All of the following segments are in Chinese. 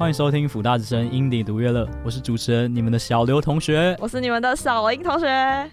欢迎收听辅大之声音迪独乐乐，我是主持人你们的小刘同学，我是你们的小林同学。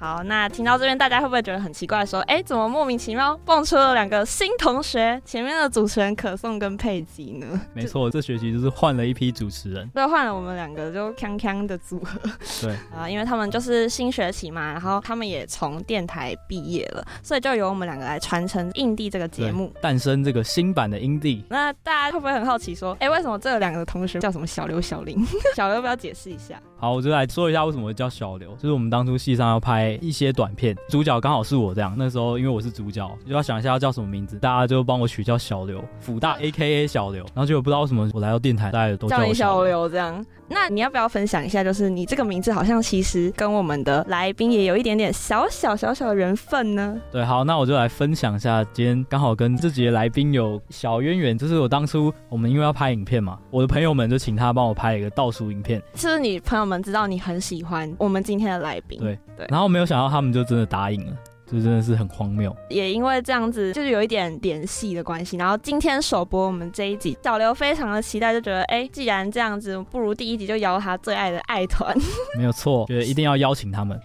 好，那听到这边，大家会不会觉得很奇怪？说，哎，怎么莫名其妙蹦出了两个新同学？前面的主持人可颂跟佩吉呢？没错，这学期就是换了一批主持人，对，换了我们两个就锵锵的组合。对啊，因为他们就是新学期嘛，然后他们也从电台毕业了，所以就由我们两个来传承印地这个节目，诞生这个新版的印地。那大家会不会很好奇？说，哎，为什么这两个同学叫什么小刘、小林？小刘要不要解释一下？好，我就来说一下为什么会叫小刘，就是我们当初戏上要拍一些短片。主角刚好是我这样，那时候因为我是主角，就要想一下要叫什么名字，大家就帮我取叫小刘，辅大 AKA 小刘，然后结果不知道为什么我来到电台，大家都叫我小刘这样。那你要不要分享一下？就是你这个名字好像其实跟我们的来宾也有一点点小小小小的缘分呢。对，好，那我就来分享一下，今天刚好跟自己的来宾有小渊源，就是我当初我们因为要拍影片嘛，我的朋友们就请他帮我拍一个倒数影片。是不是你朋友们知道你很喜欢我们今天的来宾？对对，然后没有想到他们就真的答应了。这真的是很荒谬，也因为这样子，就是有一点点戏的关系。然后今天首播我们这一集，小刘非常的期待，就觉得，哎，既然这样子，不如第一集就邀他最爱的爱团。没有错，觉得一定要邀请他们。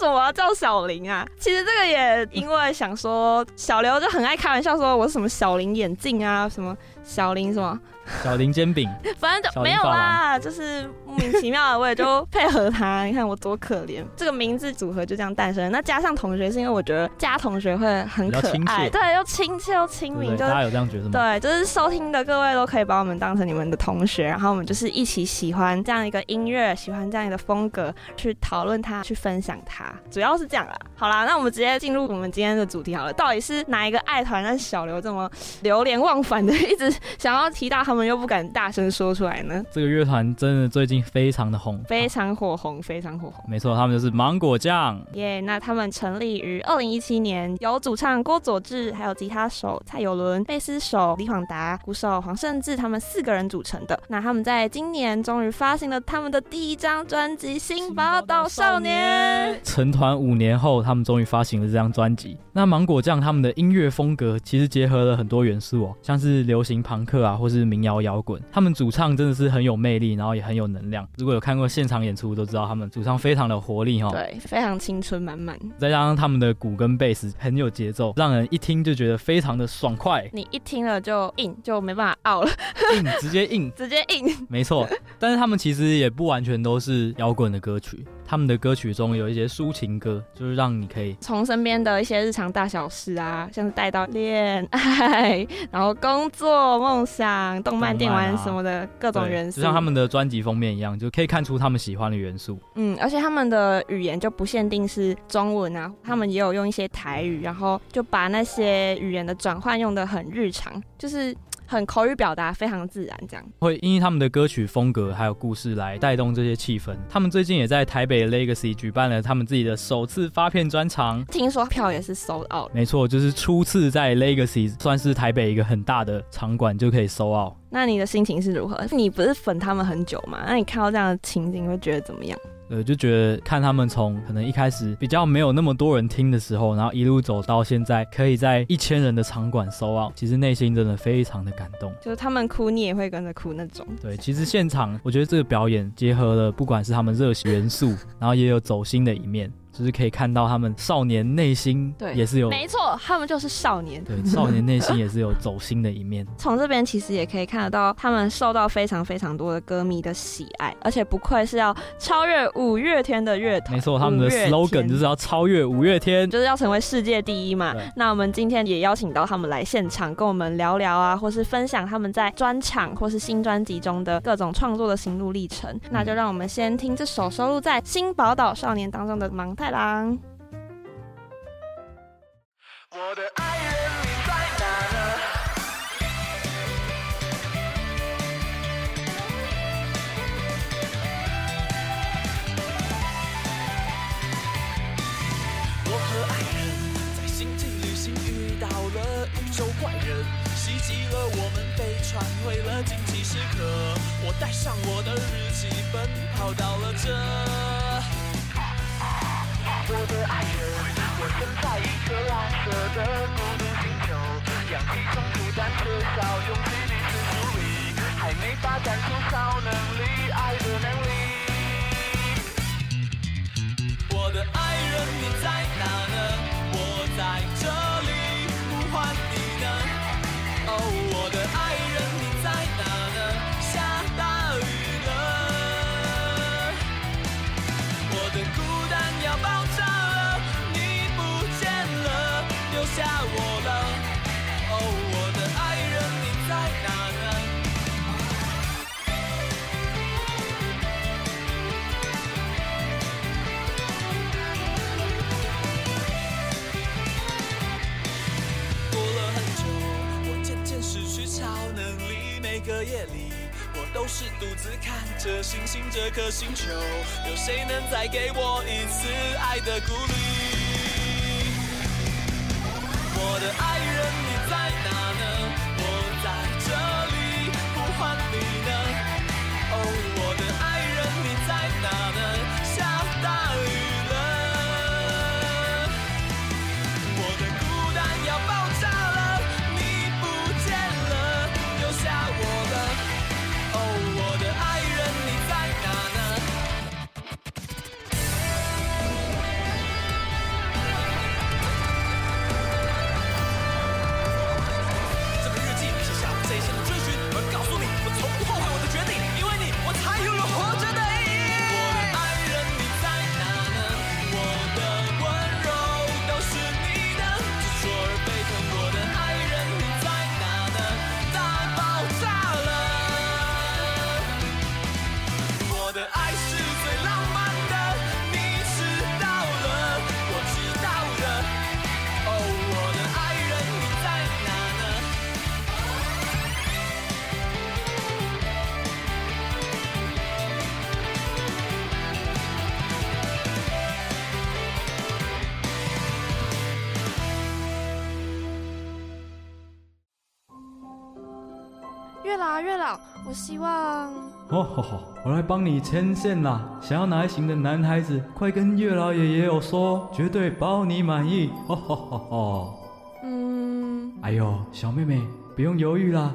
什么我要叫小林啊？其实这个也因为想说，小刘就很爱开玩笑说，我是什么小林眼镜啊，什么小林什么。小林煎饼，反正就没有啦，就是莫名其妙的，我也就配合他。你看我多可怜，这个名字组合就这样诞生。那加上同学，是因为我觉得加同学会很可爱，对，又亲切又亲民。就大家有这样觉得吗？对，就是收听的各位都可以把我们当成你们的同学，然后我们就是一起喜欢这样一个音乐，喜欢这样一个风格，去讨论它，去分享它，主要是这样啦。好啦，那我们直接进入我们今天的主题好了。到底是哪一个爱团让小刘这么流连忘返的，一直想要提到他们？又不敢大声说出来呢。这个乐团真的最近非常的红，非常火红，非常火红。没错，他们就是芒果酱。耶，yeah, 那他们成立于二零一七年，由主唱郭佐志，还有吉他手蔡友伦、贝斯手李广达、鼓手黄胜志，他们四个人组成的。那他们在今年终于发行了他们的第一张专辑《新宝岛少年》。成团五年后，他们终于发行了这张专辑。那芒果酱他们的音乐风格其实结合了很多元素哦，像是流行朋克啊，或是民谣。摇摇滚，他们主唱真的是很有魅力，然后也很有能量。如果有看过现场演出，都知道他们主唱非常的活力哈，对，非常青春满满。再加上他们的鼓跟贝斯很有节奏，让人一听就觉得非常的爽快。你一听了就硬，就没办法 out 了，硬直接硬，直接硬，没错。但是他们其实也不完全都是摇滚的歌曲。他们的歌曲中有一些抒情歌，就是让你可以从身边的一些日常大小事啊，像是带到恋爱，然后工作、梦想、动漫、电玩什么的各种元素，就像他们的专辑封面一样，就可以看出他们喜欢的元素。嗯，而且他们的语言就不限定是中文啊，他们也有用一些台语，然后就把那些语言的转换用的很日常，就是。很口语表达非常自然，这样会因为他们的歌曲风格还有故事来带动这些气氛。他们最近也在台北 Legacy 举办了他们自己的首次发片专场，听说票也是 sold out。没错，就是初次在 Legacy 算是台北一个很大的场馆就可以 sold out。那你的心情是如何？你不是粉他们很久吗？那你看到这样的情景会觉得怎么样？呃，就觉得看他们从可能一开始比较没有那么多人听的时候，然后一路走到现在，可以在一千人的场馆 sold out，其实内心真的非常的感动。就是他们哭，你也会跟着哭那种。对，其实现场我觉得这个表演结合了不管是他们热血元素，然后也有走心的一面。就是可以看到他们少年内心，对，也是有，没错，他们就是少年，对，少年内心也是有走心的一面。从这边其实也可以看得到，他们受到非常非常多的歌迷的喜爱，而且不愧是要超越五月天的乐团。没错，他们的 slogan 就是要超越五月天，就是要成为世界第一嘛。那我们今天也邀请到他们来现场，跟我们聊聊啊，或是分享他们在专场或是新专辑中的各种创作的心路历程。嗯、那就让我们先听这首收录在《新宝岛少年》当中的《盲太我的爱人，你在哪呢？我和爱人在星际旅行遇到了宇宙怪人，袭击了我们飞船。为了惊奇时刻，我带上我的日记，奔跑到了这。我的爱人，我正在一颗蓝色的孤独星球，氧气充足但缺少勇气的是疏离，还没发展出超能力，爱的能力。我的爱人，你在哪呢？我在这。夜看着星星这颗星球，有谁能再给我一次爱的鼓励？我希望。哦吼吼，我来帮你牵线啦！想要哪一型的男孩子，快跟月老爷爷有说，绝对包你满意！吼吼吼吼。嗯。哎呦，小妹妹，不用犹豫啦，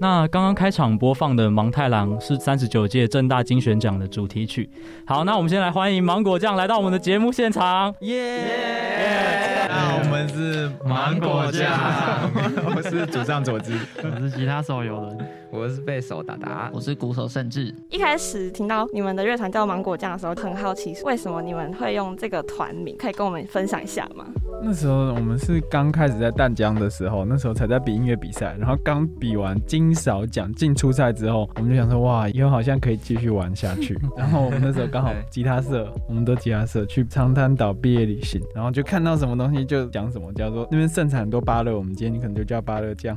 那刚刚开场播放的《芒太郎》是三十九届正大金选奖的主题曲。好，那我们先来欢迎芒果酱来到我们的节目现场。耶！那我们是芒果酱，我是主唱佐治，我是吉他手游人，我是贝手达达，我是鼓手盛智。一开始听到你们的乐团叫芒果酱的时候，很好奇为什么你们会用这个团名，可以跟我们分享一下吗？那时候我们是刚开始在淡江的时候，那时候才在比音乐比赛，然后刚比完金。金勺奖进初赛之后，我们就想说哇，以后好像可以继续玩下去。然后我们那时候刚好吉他社，我们都吉他社去长滩岛毕业旅行，然后就看到什么东西就讲什么，叫做那边盛产很多芭乐，我们今天你可能就叫芭乐酱，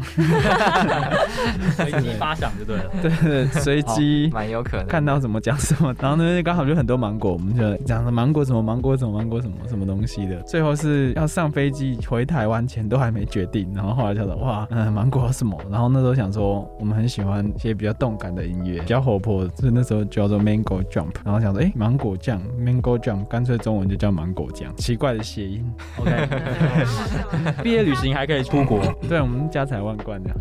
随机发想就对了。对 对，随机蛮有可能看到什么讲什么。然后那边刚好就很多芒果，我们就讲的芒果什么芒果什么芒果什么什么东西的。最后是要上飞机回台湾前都还没决定，然后后来叫做哇，嗯，芒果什么？然后那时候想说。我们很喜欢一些比较动感的音乐，比较活泼，所以那时候叫做 Mango Jump，然后想说，哎、欸，芒果酱 Mango Jump，干脆中文就叫芒果酱，奇怪的谐音。OK，毕业旅行还可以出国，对，我们家财万贯的，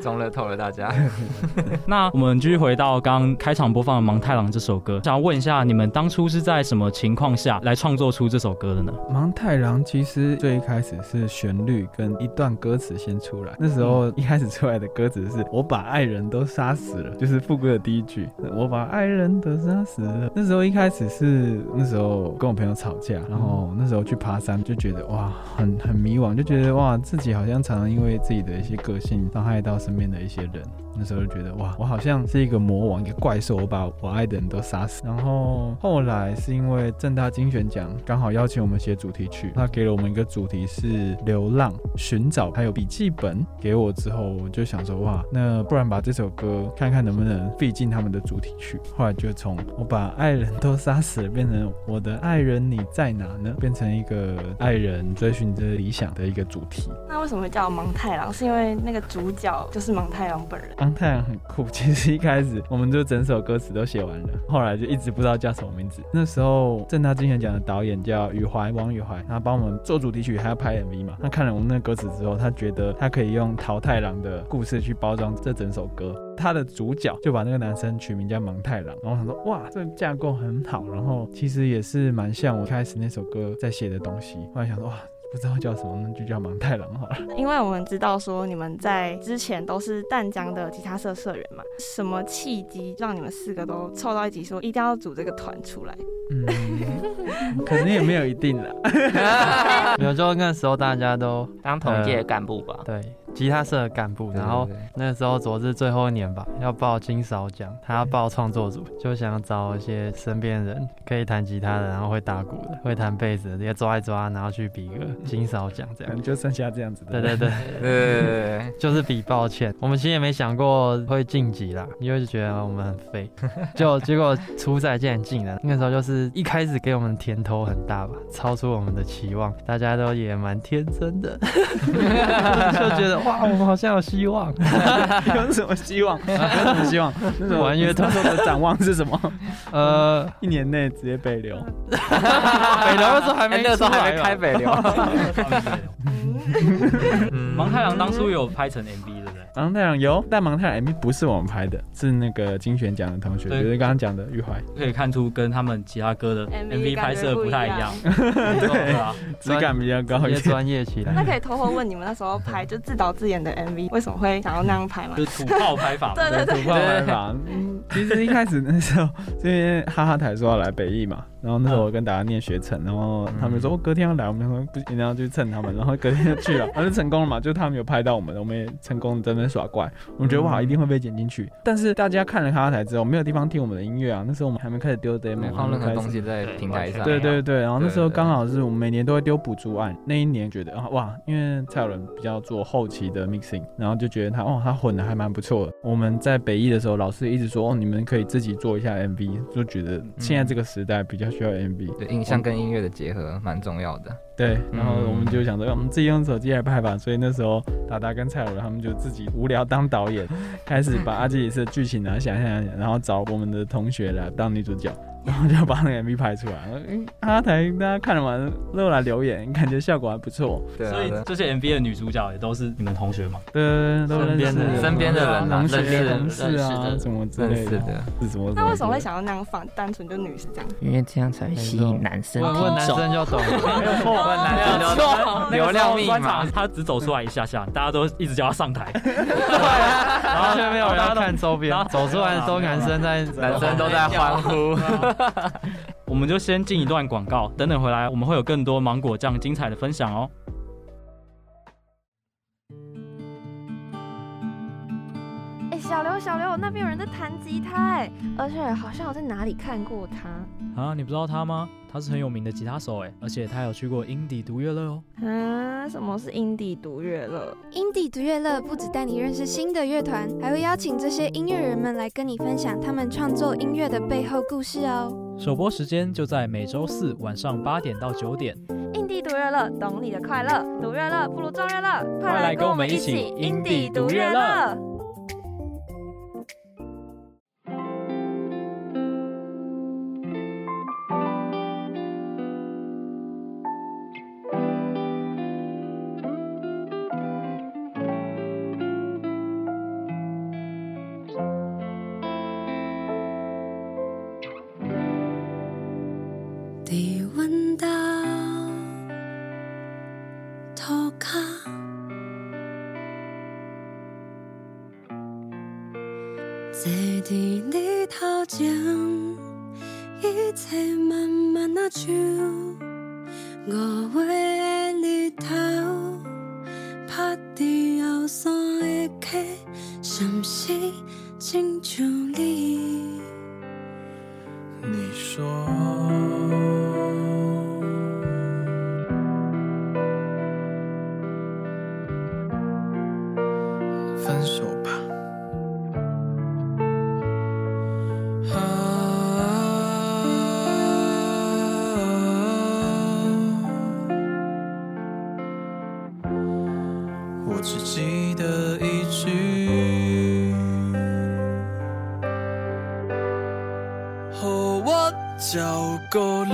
中了透了大家。那我们继续回到刚刚开场播放的《芒太郎》这首歌，想要问一下，你们当初是在什么情况下来创作出这首歌的呢？《芒太郎》其实最一开始是旋律跟一段歌词先出来。那时候一开始出来的歌词是“我把爱人都杀死了”，就是副歌的第一句“我把爱人都杀死了”。那时候一开始是那时候跟我朋友吵架，然后那时候去爬山，就觉得哇，很很迷惘，就觉得哇，自己好像常常因为自己的一些个性伤害到身边的一些人。那时候就觉得哇，我好像是一个魔王，一个怪兽，我把我爱的人都杀死。然后后来是因为正大金选奖刚好邀请我们写主题曲，他给了我们一个主题是流浪、寻找，还有笔记本给我之后，我就想说哇，那不然把这首歌看看能不能费进他们的主题曲。后来就从我把爱人都杀死了，变成我的爱人你在哪呢？变成一个爱人追寻着理想的一个主题。那为什么会叫芒太郎？是因为那个主角就是芒太郎本人。芒太郎很酷，其实一开始我们就整首歌词都写完了，后来就一直不知道叫什么名字。那时候正大金旋奖的导演叫宇怀王宇怀，他帮我们做主题曲，还要拍 MV 嘛。他看了我们那个歌词之后，他觉得他可以用桃太郎的故事去包装这整首歌。他的主角就把那个男生取名叫芒太郎，然后想说哇，这个架构很好，然后其实也是蛮像我开始那首歌在写的东西。后来想说哇。不知道叫什么，那就叫芒太郎好了。因为我们知道说你们在之前都是淡江的吉他社社员嘛，什么契机让你们四个都凑到一起，说一定要组这个团出来？嗯，可能也没有一定啦。有时候那时候大家都当同届干部吧。对。吉他社的干部，然后那时候昨日最后一年吧，要报金勺奖，他要报创作组，就想找一些身边人可以弹吉他的，然后会打鼓的，会弹贝斯的，直接抓一抓，然后去比个金勺奖这样，就剩下这样子的。对对对对，就是比抱歉，我们其实也没想过会晋级啦，因为就觉得我们很废，就结果初赛竟然进了。那个时候就是一开始给我们甜头很大吧，超出我们的期望，大家都也蛮天真的，就觉得。哇，我们好像有希望，有什么希望？有什么希望？那种玩乐团的展望是什么？呃，一年内直接北流。北流那时候还没，那时候还没开北流。芒太郎当初有拍成 MV 的。芒太郎有，但芒太郎 MV 不是我们拍的，是那个金旋奖的同学，就是刚刚讲的玉怀，可以看出跟他们其他歌的 MV 拍摄不太一样，对啊，质感比较高一些，专业起来。那可以偷偷问你们那时候拍就自导自演的 MV，为什么会想要那样拍吗？就是土炮拍法，对对对，土炮拍法。嗯，其实一开始那时候，这边哈哈台说要来北艺嘛。然后那时候我跟大家念学程，然后他们说我隔天要来，我们说不行，然后就蹭他们，然后隔天就去了，然后就成功了嘛，就他们有拍到我们，我们也成功在那边耍怪，我们觉得哇一定会被剪进去，但是大家看了哈哈台之后，没有地方听我们的音乐啊，那时候我们还没开始丢 demo，放任何东西在平台上，对对对，然后那时候刚好是我们每年都会丢补助案，那一年觉得啊哇，因为蔡有伦比较做后期的 mixing，然后就觉得他哦他混的还蛮不错的，我们在北艺的时候，老师一直说哦你们可以自己做一下 MV，就觉得现在这个时代比较需要 MV。影像跟音乐的结合蛮重要的。对，然后我们就想说，我们自己用手机来拍吧。所以那时候达达跟蔡友伦他们就自己无聊当导演，开始把阿基里斯的剧情啊想想想，然后找我们的同学来当女主角。然后就把那个 MV 拍出来，嗯，阿台大家看了完都来留言，感觉效果还不错。对，所以这些 MV 的女主角也都是你们同学嘛？对，都认识，身边的人，同学、同事啊，什么之类的，是什么？那为什么会想要那样放？单纯就女是这样？因为这样才吸引男生。问男生就懂了。问男生就懂。流量密码，他只走出来一下下，大家都一直叫他上台。然后却没有人看周边，走出来都男生在，男生都在欢呼。我们就先进一段广告，等等回来，我们会有更多芒果酱精彩的分享哦。小刘，小刘，那边有人在弹吉他，哎，而且好像我在哪里看过他。啊，你不知道他吗？他是很有名的吉他手哎，而且他有去过英迪独乐乐哦。啊，什么是英迪独乐乐？英迪独乐乐不只带你认识新的乐团，还会邀请这些音乐人们来跟你分享他们创作音乐的背后故事哦。首播时间就在每周四晚上八点到九点。英迪独乐乐，懂你的快乐，独乐乐不如众乐乐，快来跟我们一起英迪独乐乐。和我照顾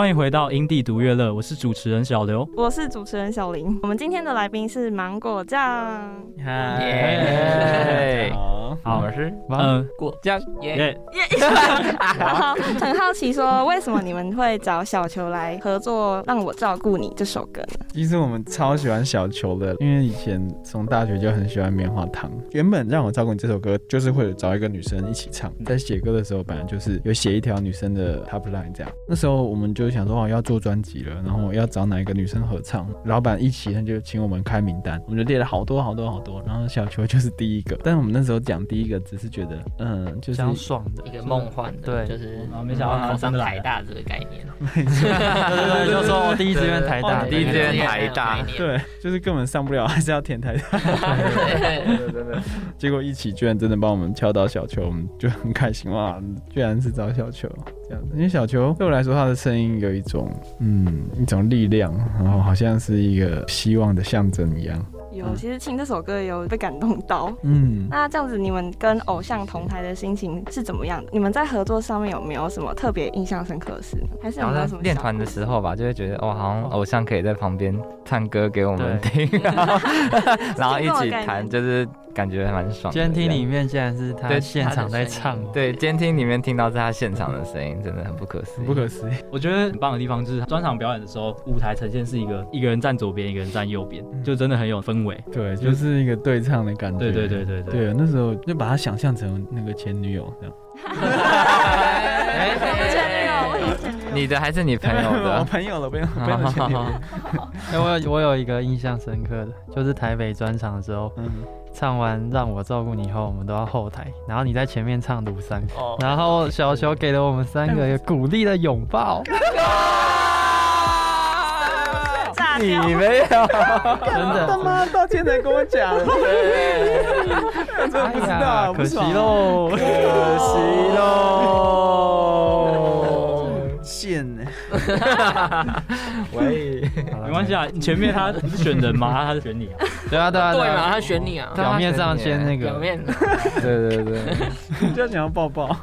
欢迎回到因地独乐乐，我是主持人小刘。我是主持人小林，我们今天的来宾是芒果酱。耶！好，我是嗯，果酱耶！好，很好奇说，为什么你们会找小球来合作《让我照顾你》这首歌呢？其实我们超喜欢小球的，因为以前从大学就很喜欢棉花糖。原本让我照顾你这首歌，就是会找一个女生一起唱。在写歌的时候，本来就是有写一条女生的 top line 这样。那时候我们就想说，哦，要做专辑了，然后要找哪一个女生合唱。老板一起他就请我们开名单，我们就列了好多好多好多，然后小球就是第一个。但是我们那时候讲第一个，只是觉得，嗯，就是想爽的一个梦幻的，对就是啊没想到考 上台大这个概念。对对对，就说我第一志愿台大，第一志愿台大，对，就是根本上不了，还是要填台大。对对对对。结果一起居然真的帮我们敲到小球，我们就很开心哇！居然是找小球这样子，因为小球对我来说，他的声音有一种嗯一种力量，然后好像是一个希望的象征一样。有，其实听这首歌有被感动到。嗯，那这样子，你们跟偶像同台的心情是怎么样的？你们在合作上面有没有什么特别印象深刻的事？还是有没有什么？练团的时候吧，就会觉得哦，好像偶像可以在旁边唱歌给我们听，然 后然后一起弹，就是感觉蛮爽。监听里面竟然是他现场在唱，对，监听里面听到是他现场的声音，真的很不可思议。不可思议。我觉得很棒的地方就是专场表演的时候，舞台呈现是一个一个人站左边，一个人站右边，就真的很有氛围。对，就是一个对唱的感觉。对对对对对。对，那时候就把他想象成那个前女友这样。你的还是你朋友的？我朋友的，不用不用前女友。哎，我有我有一个印象深刻的，就是台北专场的时候，嗯，唱完《让我照顾你以》后，我们都要后台，然后你在前面唱《庐山》，然后小球给了我们三个一个鼓励的拥抱。你没有，真的？他妈到现在跟我讲，真的不知道，可惜喽，可惜喽，贱呢？喂，没关系啊，前面他不是选人吗？他是选你啊？对啊，对啊，对嘛，他选你啊？表面上先那个，表面，对对对，就想要抱抱。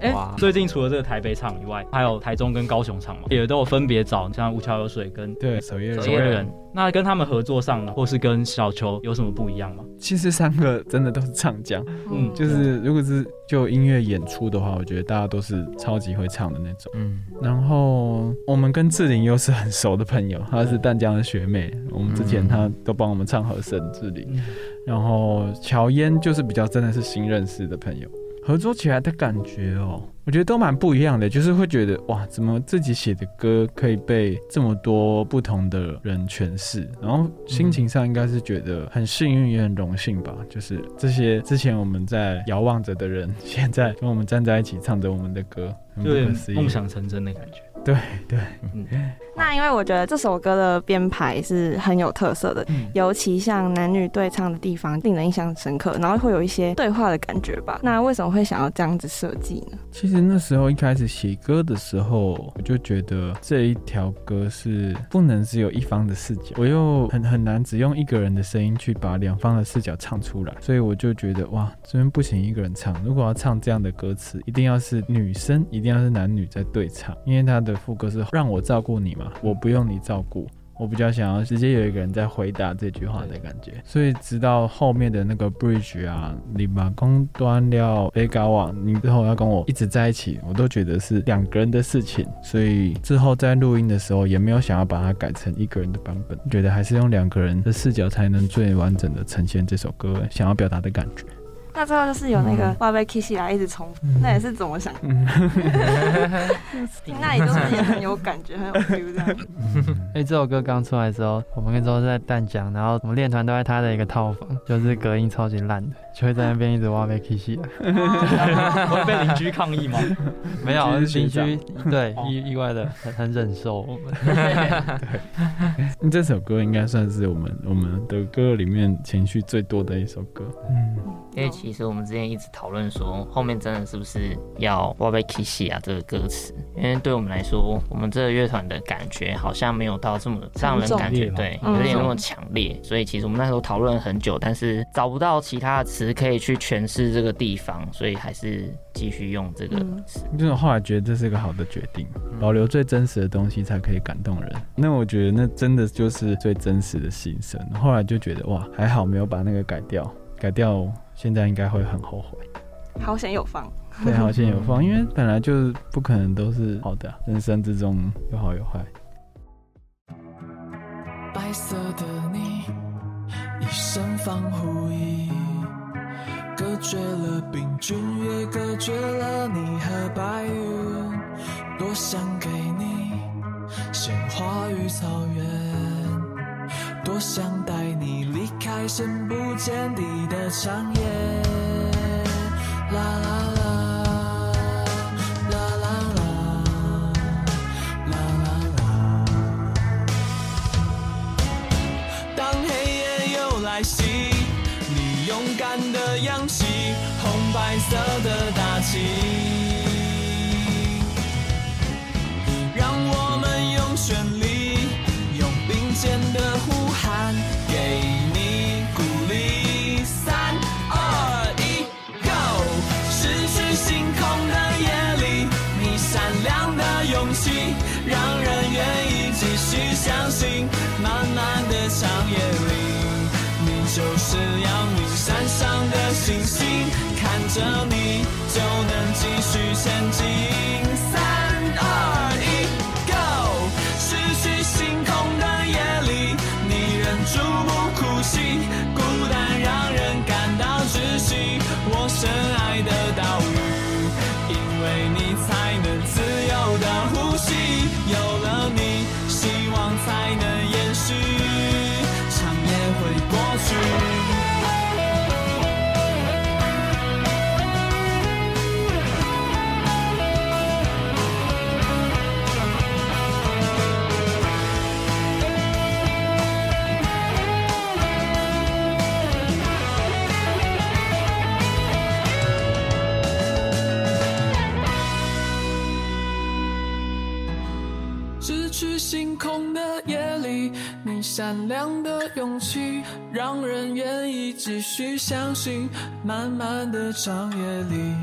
哎，最近除了这个台北场以外，还有台中跟高雄场嘛，也都有分别找像吴桥有水跟对守夜人。守夜人，那跟他们合作上呢，或是跟小球有什么不一样吗？其实三个真的都是唱将，嗯，就是如果是就音乐演出的话，我觉得大家都是超级会唱的那种，嗯。然后我们跟志玲又是很熟的朋友，她是淡江的学妹，我们之前她都帮我们唱和声，志玲。然后乔嫣就是比较真的是新认识的朋友。合作起来的感觉哦，我觉得都蛮不一样的，就是会觉得哇，怎么自己写的歌可以被这么多不同的人诠释，然后心情上应该是觉得很幸运也很荣幸吧，就是这些之前我们在遥望着的人，现在跟我们站在一起唱着我们的歌，很不可思议，梦想成真的感觉。对对，嗯，那因为我觉得这首歌的编排是很有特色的，嗯、尤其像男女对唱的地方令人印象深刻，然后会有一些对话的感觉吧。那为什么会想要这样子设计呢？其实那时候一开始写歌的时候，我就觉得这一条歌是不能只有一方的视角，我又很很难只用一个人的声音去把两方的视角唱出来，所以我就觉得哇，这边不行一个人唱，如果要唱这样的歌词，一定要是女生，一定要是男女在对唱，因为他的。副歌是让我照顾你嘛，我不用你照顾，我比较想要直接有一个人在回答这句话的感觉。所以直到后面的那个 bridge 啊，你把弓断了，别搞我，你之后要跟我一直在一起，我都觉得是两个人的事情。所以之后在录音的时候，也没有想要把它改成一个人的版本，觉得还是用两个人的视角才能最完整的呈现这首歌想要表达的感觉。那最后就是有那个哇被 kiss 来一直重复，嗯、那也是怎么想？听 那里就是也很有感觉，很有 feel 这样。哎、欸，这首歌刚出来的时候，我们那时候是在淡江，然后我们练团都在他的一个套房，就是隔音超级烂的，就会在那边一直挖被 kiss 来。会被邻居抗议吗？没有，邻居对意意外的很很忍受我们。对，这首歌应该算是我们我们的歌里面情绪最多的一首歌。嗯。因为其实我们之前一直讨论说，后面真的是不是要我要 kiss 啊这个歌词？因为对我们来说，我们这个乐团的感觉好像没有到这么让人感觉对，有点那么强烈。所以其实我们那时候讨论了很久，但是找不到其他的词可以去诠释这个地方，所以还是继续用这个词。就是后来觉得这是一个好的决定，保留最真实的东西才可以感动人。那我觉得那真的就是最真实的心声。后来就觉得哇，还好没有把那个改掉，改掉。现在应该会很后悔，好险有放，对，好险有放，因为本来就不可能都是好的，人生之中有好有坏。白色的你，一身防护衣，隔绝了病菌，也隔绝了你和白云。多想给你鲜花与草原，多想带你离开深不见底的长夜，啦啦啦，啦啦啦，啦啦啦。当黑夜又来袭，你勇敢的扬起红白色的大旗，让我们用旋律。星星看着你就能继续前进。三二一 go 失去星空的夜里你忍住不哭泣孤单让人感到窒息。我深爱的岛屿因为你才善良的勇气，让人愿意继续相信。漫漫的长夜里，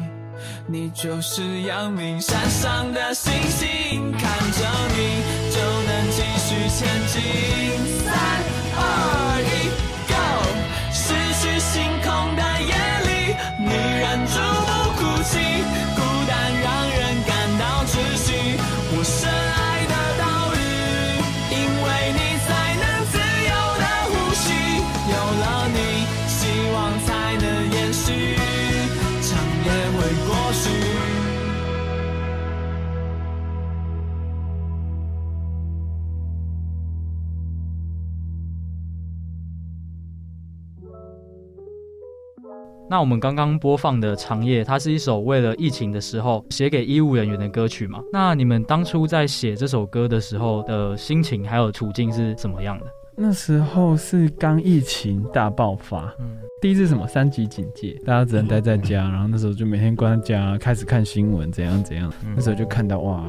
你就是阳明山上的星星，看着你就能继续前进。三二一，Go！失去星空的夜里，你忍住不哭泣。那我们刚刚播放的《长夜》，它是一首为了疫情的时候写给医务人员的歌曲嘛？那你们当初在写这首歌的时候的心情还有处境是怎么样的？那时候是刚疫情大爆发，嗯，第一次什么？三级警戒，大家只能待在家，然后那时候就每天关在家，开始看新闻怎样怎样，那时候就看到哇，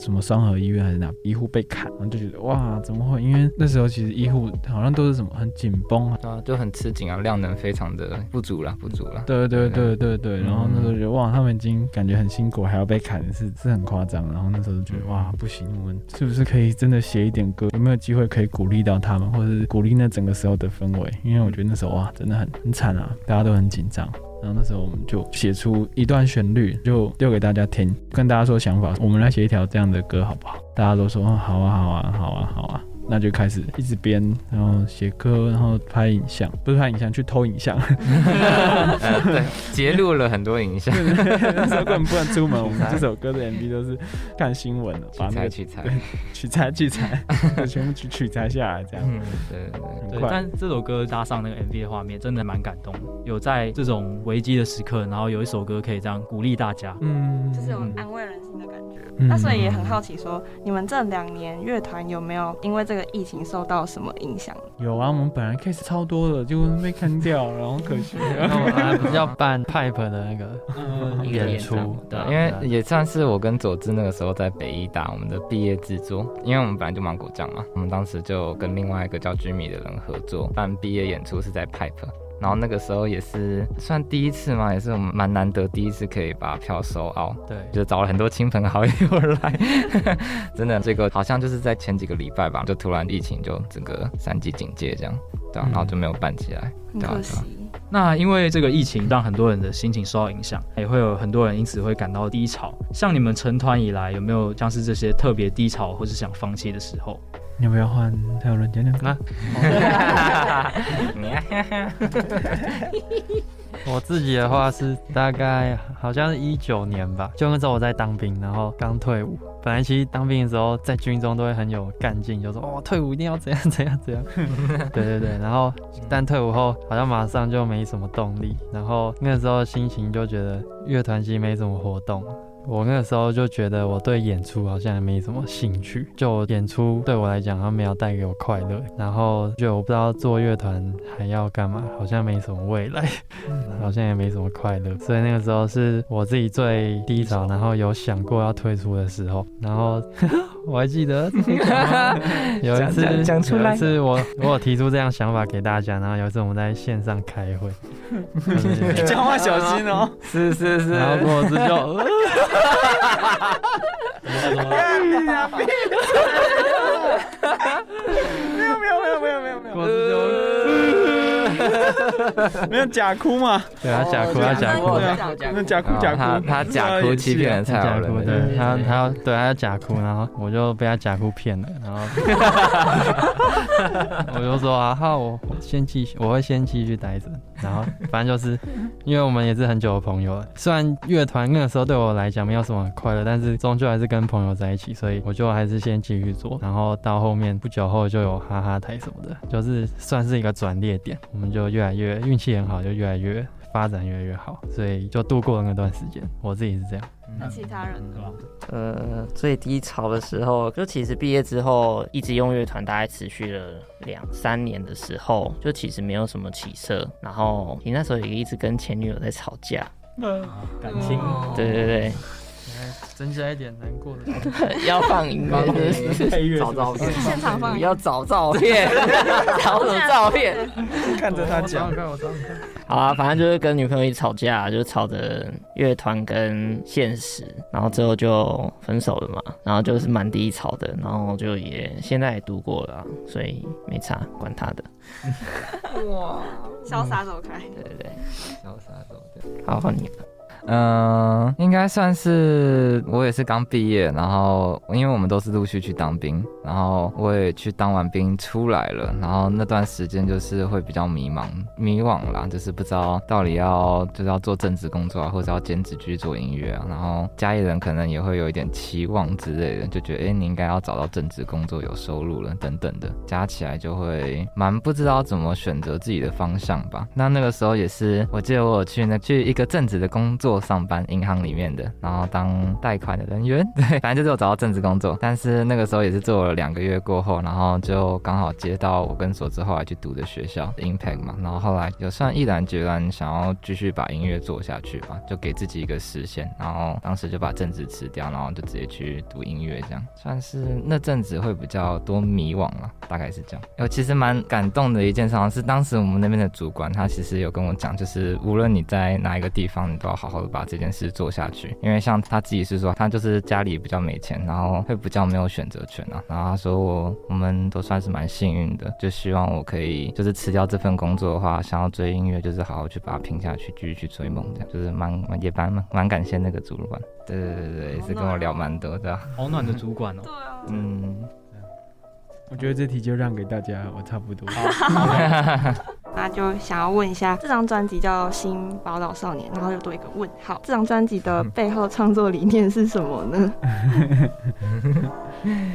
什么双河医院还是哪医护被砍，然后就觉得哇，怎么会？因为那时候其实医护好像都是什么很紧绷啊，就很吃紧啊，量能非常的不足了，不足了。对对对对对，然后那时候觉得哇，他们已经感觉很辛苦，还要被砍，是是很夸张。然后那时候就觉得哇，不行，我们是不是可以真的写一点歌？有没有机会可以鼓励到他们，或者是鼓励那整个时候的氛围？因为我觉得那时候哇，真的很很惨啊，大家都很紧张。然后那时候我们就写出一段旋律就丢给大家听跟大家说想法我们来写一条这样的歌好不好？大家都说好啊好啊好啊好啊。那就开始一直编然后写歌然后拍影像不是拍影像去偷影像。对截录了很多影像。那时候根本不能出门我们这首歌的 mv 都是看新闻的把它取材取材。取材全部取取材下来这样。嗯对对但这首歌搭上那个 mv 的画面真的蛮感动。有在这种危机的时刻然后有一首歌可以这样鼓励大家。嗯。就是有安慰人心的感觉。那所以也很好奇说你们这两年乐团有没有因为这这个疫情受到什么影响？有啊，我们本来 case 超多的，就被坑掉，然后可惜。然后我还不是要办 pipe 的那个演出，对，因为也算是我跟佐治那个时候在北艺大我们的毕业制作，因为我们本来就芒果酱嘛，我们当时就跟另外一个叫 Jimmy 的人合作办毕业演出是在 pipe，然后那个时候也是算第一次嘛也是我们蛮难得第一次可以把票收好对。就找了很多亲朋好友来。真的这个好像就是在前几个礼拜吧就突然疫情就整个三级警戒这样对啊然后就没有办起来对啊。那因为这个疫情让很多人的心情受到影响也会有很多人因此会感到低潮。像你们成团以来有没有像是这些特别低潮或是想放弃的时候？你要不要换跳轮点点？啊 我自己的话是大概好像是一九年吧就那时候我在当兵然后刚退伍。本来其实当兵的时候在军中都会很有干劲就说哦退伍一定要怎样怎样怎样。对对对然后但退伍后好像马上就没什么动力然后那时候心情就觉得乐团其实没什么活动。我那个时候就觉得我对演出好像没什么兴趣就演出对我来讲它没有带给我快乐然后就我不知道做乐团还要干嘛好像没什么未来好像也没什么快乐所以那个时候是我自己最低潮然后有想过要退出的时候然后我还记得。有一次有一次我我有提出这样想法给大家然后有一次我们在线上开会。讲话小心哦。是是是。然后郭老师就没有没有没有没有没有没有。没有 没有假哭嘛？对啊，假哭，他假哭，那假哭假哭，他他假哭欺骗了。蔡友伦，对，他他要对他要假哭，然后我就被他假哭骗了，然后 我就说啊，好，我先继续，我会先继续待着，然后反正就是因为我们也是很久的朋友了，虽然乐团那个时候对我来讲没有什么快乐，但是终究还是跟朋友在一起，所以我就还是先继续做，然后到后面不久后就有哈哈台什么的，就是算是一个转捩点，我们就越来越运气很好，就越来越发展越来越好，所以就度过了那段时间。我自己是这样。那其他人呢？呃，最低潮的时候，就其实毕业之后一直用乐团，大概持续了两三年的时候，就其实没有什么起色。然后你那时候也一直跟前女友在吵架，感情，对对对。增加一点难过的，要放音乐，找照片，现场放，要找照片，找什么照片？看着他讲，看我照片。好啊，反正就是跟女朋友一起吵架，就吵着乐团跟现实，然后最后就分手了嘛。然后就是蛮低潮的，然后就也现在也度过了，所以没差，管他的。哇，潇洒走开，对对对，潇洒走开。好，换你了。嗯、应该算是我也是刚毕业，然后因为我们都是陆续去当兵，然后我也去当完兵出来了，然后那段时间就是会比较迷茫、迷惘啦，就是不知道到底要就是要做正职工作啊，或者要兼职去做音乐啊，然后家里人可能也会有一点期望之类的，就觉得哎、你应该要找到正职工作有收入了等等的，加起来就会蛮不知道怎么选择自己的方向吧。那那个时候也是，我记得我有去那去一个正职的工作。上班银行里面的，然后当贷款的人员，对，反正就是有找到正职工作。但是那个时候也是做了两个月过后，然后就刚好接到我跟所之后来去读的学校 Impact 嘛，然后后来有算毅然决然想要继续把音乐做下去吧，就给自己一个实现。然后当时就把正职辞掉，然后就直接去读音乐，这样算是那阵子会比较多迷惘了，大概是这样。我其实蛮感动的一件事情是，当时我们那边的主管他其实有跟我讲，就是无论你在哪一个地方，你都要好好的。把这件事做下去，因为像他自己是说，他就是家里比较没钱，然后会比较没有选择权啊。然后他说我我们都算是蛮幸运的，就希望我可以就是辞掉这份工作的话，想要追音乐，就是好好去把它拼下去，继续去追梦，这样就是蛮蛮也蛮蛮感谢那个主管，对对对对，也是跟我聊蛮多的，好暖的主管哦。对啊，嗯，我觉得这题就让给大家，我差不多。那就想要问一下，这张专辑叫《新宝岛少年》，然后又多一个问号。这张专辑的背后创作理念是什么呢？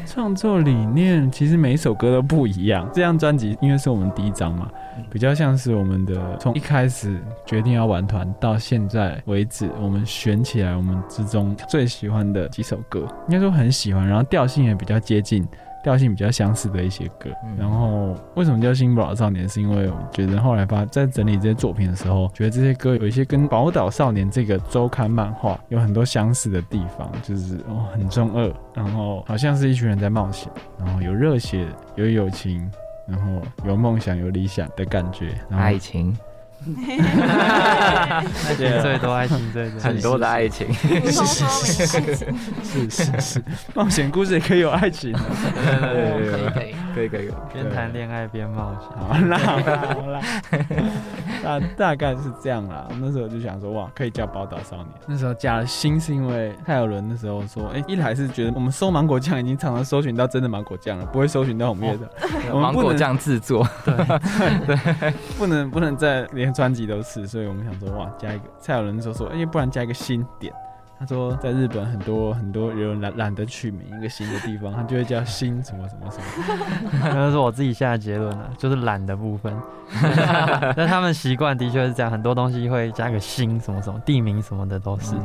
创作理念其实每一首歌都不一样。这张专辑因为是我们第一张嘛，比较像是我们的从一开始决定要玩团到现在为止，我们选起来我们之中最喜欢的几首歌，应该说很喜欢，然后调性也比较接近。调性比较相似的一些歌，然后为什么叫《新宝岛少年》？是因为我觉得后来发在整理这些作品的时候，觉得这些歌有一些跟《宝岛少年》这个周刊漫画有很多相似的地方，就是哦很中二，然后好像是一群人在冒险，然后有热血，有友情，然后有梦想，有理想的感觉，爱情。爱情最多，爱情最多，很多的爱情。是是是是，冒险故事也可以有爱情。对对对，可以可以可以可以，边谈恋爱边冒险。好啦好啦，大大概是这样啦。那时候就想说，哇，可以叫宝岛少年。那时候加了心，是因为泰有伦那时候说，哎，一来是觉得我们搜芒果酱已经常常搜寻到真的芒果酱了，不会搜寻到我们乐的。芒果酱制作，对 对，不能不能再连。专辑都是，所以我们想说，哇，加一个蔡友伦说说，哎，不然加一个新点。他说，在日本很多很多人懒懒得取名一个新的地方，他就会叫 新什么什么什么。那是我自己下的结论了，就是懒的部分。但他们习惯的确是这样，很多东西会加个新什么什么地名什么的都是。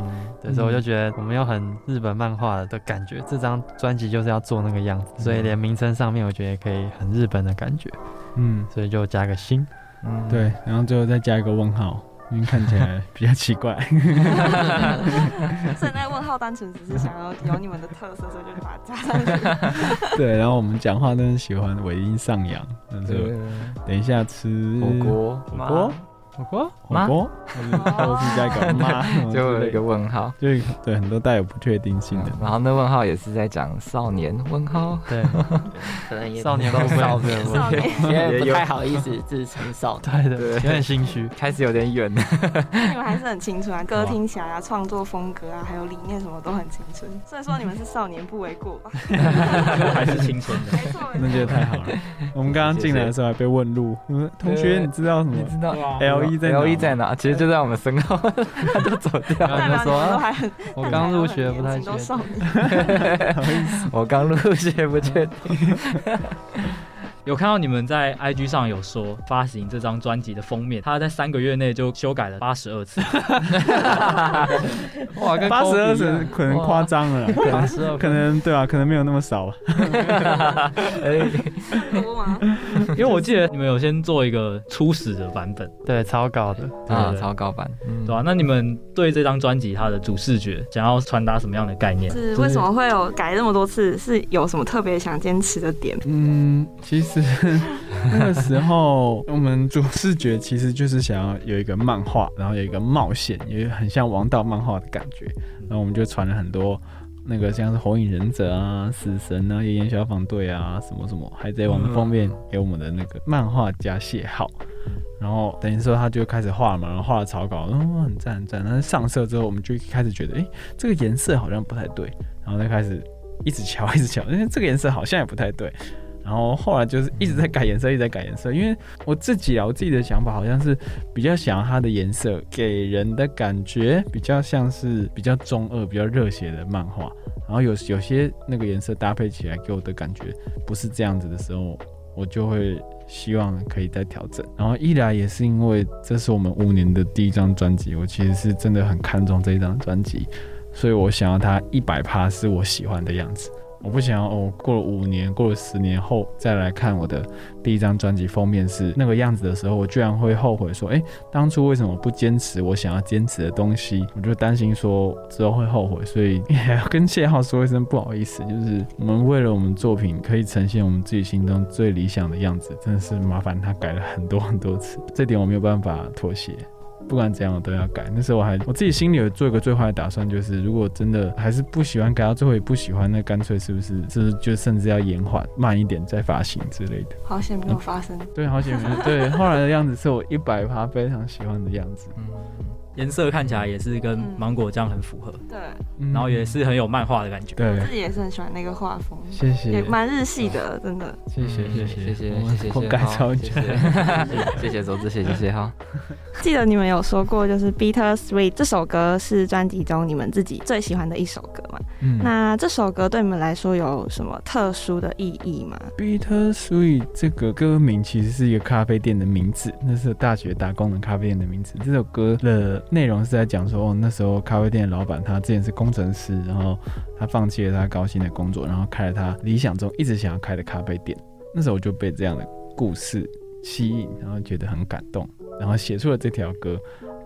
对，所以我就觉得我们有很日本漫画的感觉，这张专辑就是要做那个样子，所以连名称上面我觉得也可以很日本的感觉。嗯，所以就加个新。嗯，对，然后最后再加一个问号，因为看起来比较奇怪。所以那问号单纯只是想要有你们的特色，所以就把它加上去。对，然后我们讲话都是喜欢尾音上扬，那就等一下吃火锅，火锅，火锅，火锅，或是加一个 妈，就有一个问号，就对很多带有不确定性的。然后那问号也是在讲少年问号，对，可能也少年不少年，少年。也不太好意思自称少年，对对，有点心虚，开始有点远。你们还是很青春啊，歌听起来啊，创作风格啊，还有理念什么都很青春。虽然说你们是少年不为过。吧，还是青春的，没错，那觉得太好了。我们刚刚进来的时候还被问路，同学你知道什么？你知道。L E 在 L E 在哪？其实就在我们身后，他就走掉了。就说我刚入学不太 确定，我刚入学不确定。有看到你们在 IG 上有说发行这张专辑的封面，他在三个月内就修改了八十二次。哇，八十二次可能夸张了，八十二，可能对啊，可能没有那么少。多吗？因为我记得你们有先做一个初始的版本，对，草稿的啊，草稿版，对吧？那你们对这张专辑它的主视觉想要传达什么样的概念？是为什么会有改那么多次？是有什么特别想坚持的点？嗯，其实。那个时候，我们主视觉其实就是想要有一个漫画，然后有一个冒险，也很像王道漫画的感觉。然后我们就传了很多那个像是火影忍者啊、死神啊、炎炎消防队啊什么什么海贼王的封面给我们的那个漫画家写好。然后等于说他就开始画嘛，然后画了草稿，嗯，很赞很赞。但是上色之后，我们就开始觉得，哎，这个颜色好像不太对。然后再开始一直瞧，一直瞧，因为这个颜色好像也不太对。然后后来就是一直在改颜色，一直在改颜色。因为我自己啊，我自己的想法好像是比较想要它的颜色给人的感觉比较像是比较中二、比较热血的漫画。然后有有些那个颜色搭配起来给我的感觉不是这样子的时候，我就会希望可以再调整。然后一来也是因为这是我们五年的第一张专辑，我其实是真的很看重这一张专辑，所以我想要它一百趴是我喜欢的样子。我不想要哦，过了五年，过了十年后再来看我的第一张专辑封面是那个样子的时候，我居然会后悔说，哎，当初为什么不坚持我想要坚持的东西？我就担心说之后会后悔，所以也 要跟谢浩说一声不好意思，就是我们为了我们作品可以呈现我们自己心中最理想的样子，真的是麻烦他改了很多很多次，这点我没有办法妥协。不管怎样，我都要改。那时候我还我自己心里有做一个最坏的打算，就是如果真的还是不喜欢，改到最后也不喜欢，那干脆是不是，就是就甚至要延缓慢一点再发行之类的。好险没有发生。嗯、对，好险没有。对，后来的样子是我一百趴非常喜欢的样子。嗯。颜色看起来也是跟芒果酱很符合，对，然后也是很有漫画的感觉，对，自己也是很喜欢那个画风，谢谢，也蛮日系的，真的，谢谢谢谢。谢谢谢谢，我改超久，谢谢。周志，谢谢谢哈。记得你们有说过，就是《Bitter Sweet》这首歌是专辑中你们自己最喜欢的一首歌嘛？嗯，那这首歌对你们来说有什么特殊的意义吗？《Bitter Sweet》这个歌名其实是一个咖啡店的名字，那是大学打工的咖啡店的名字。这首歌的内容是在讲说，那时候咖啡店老板他之前是工程师，然后他放弃了他高薪的工作，然后开了他理想中一直想要开的咖啡店。那时候我就被这样的故事吸引，然后觉得很感动，然后写出了这条歌。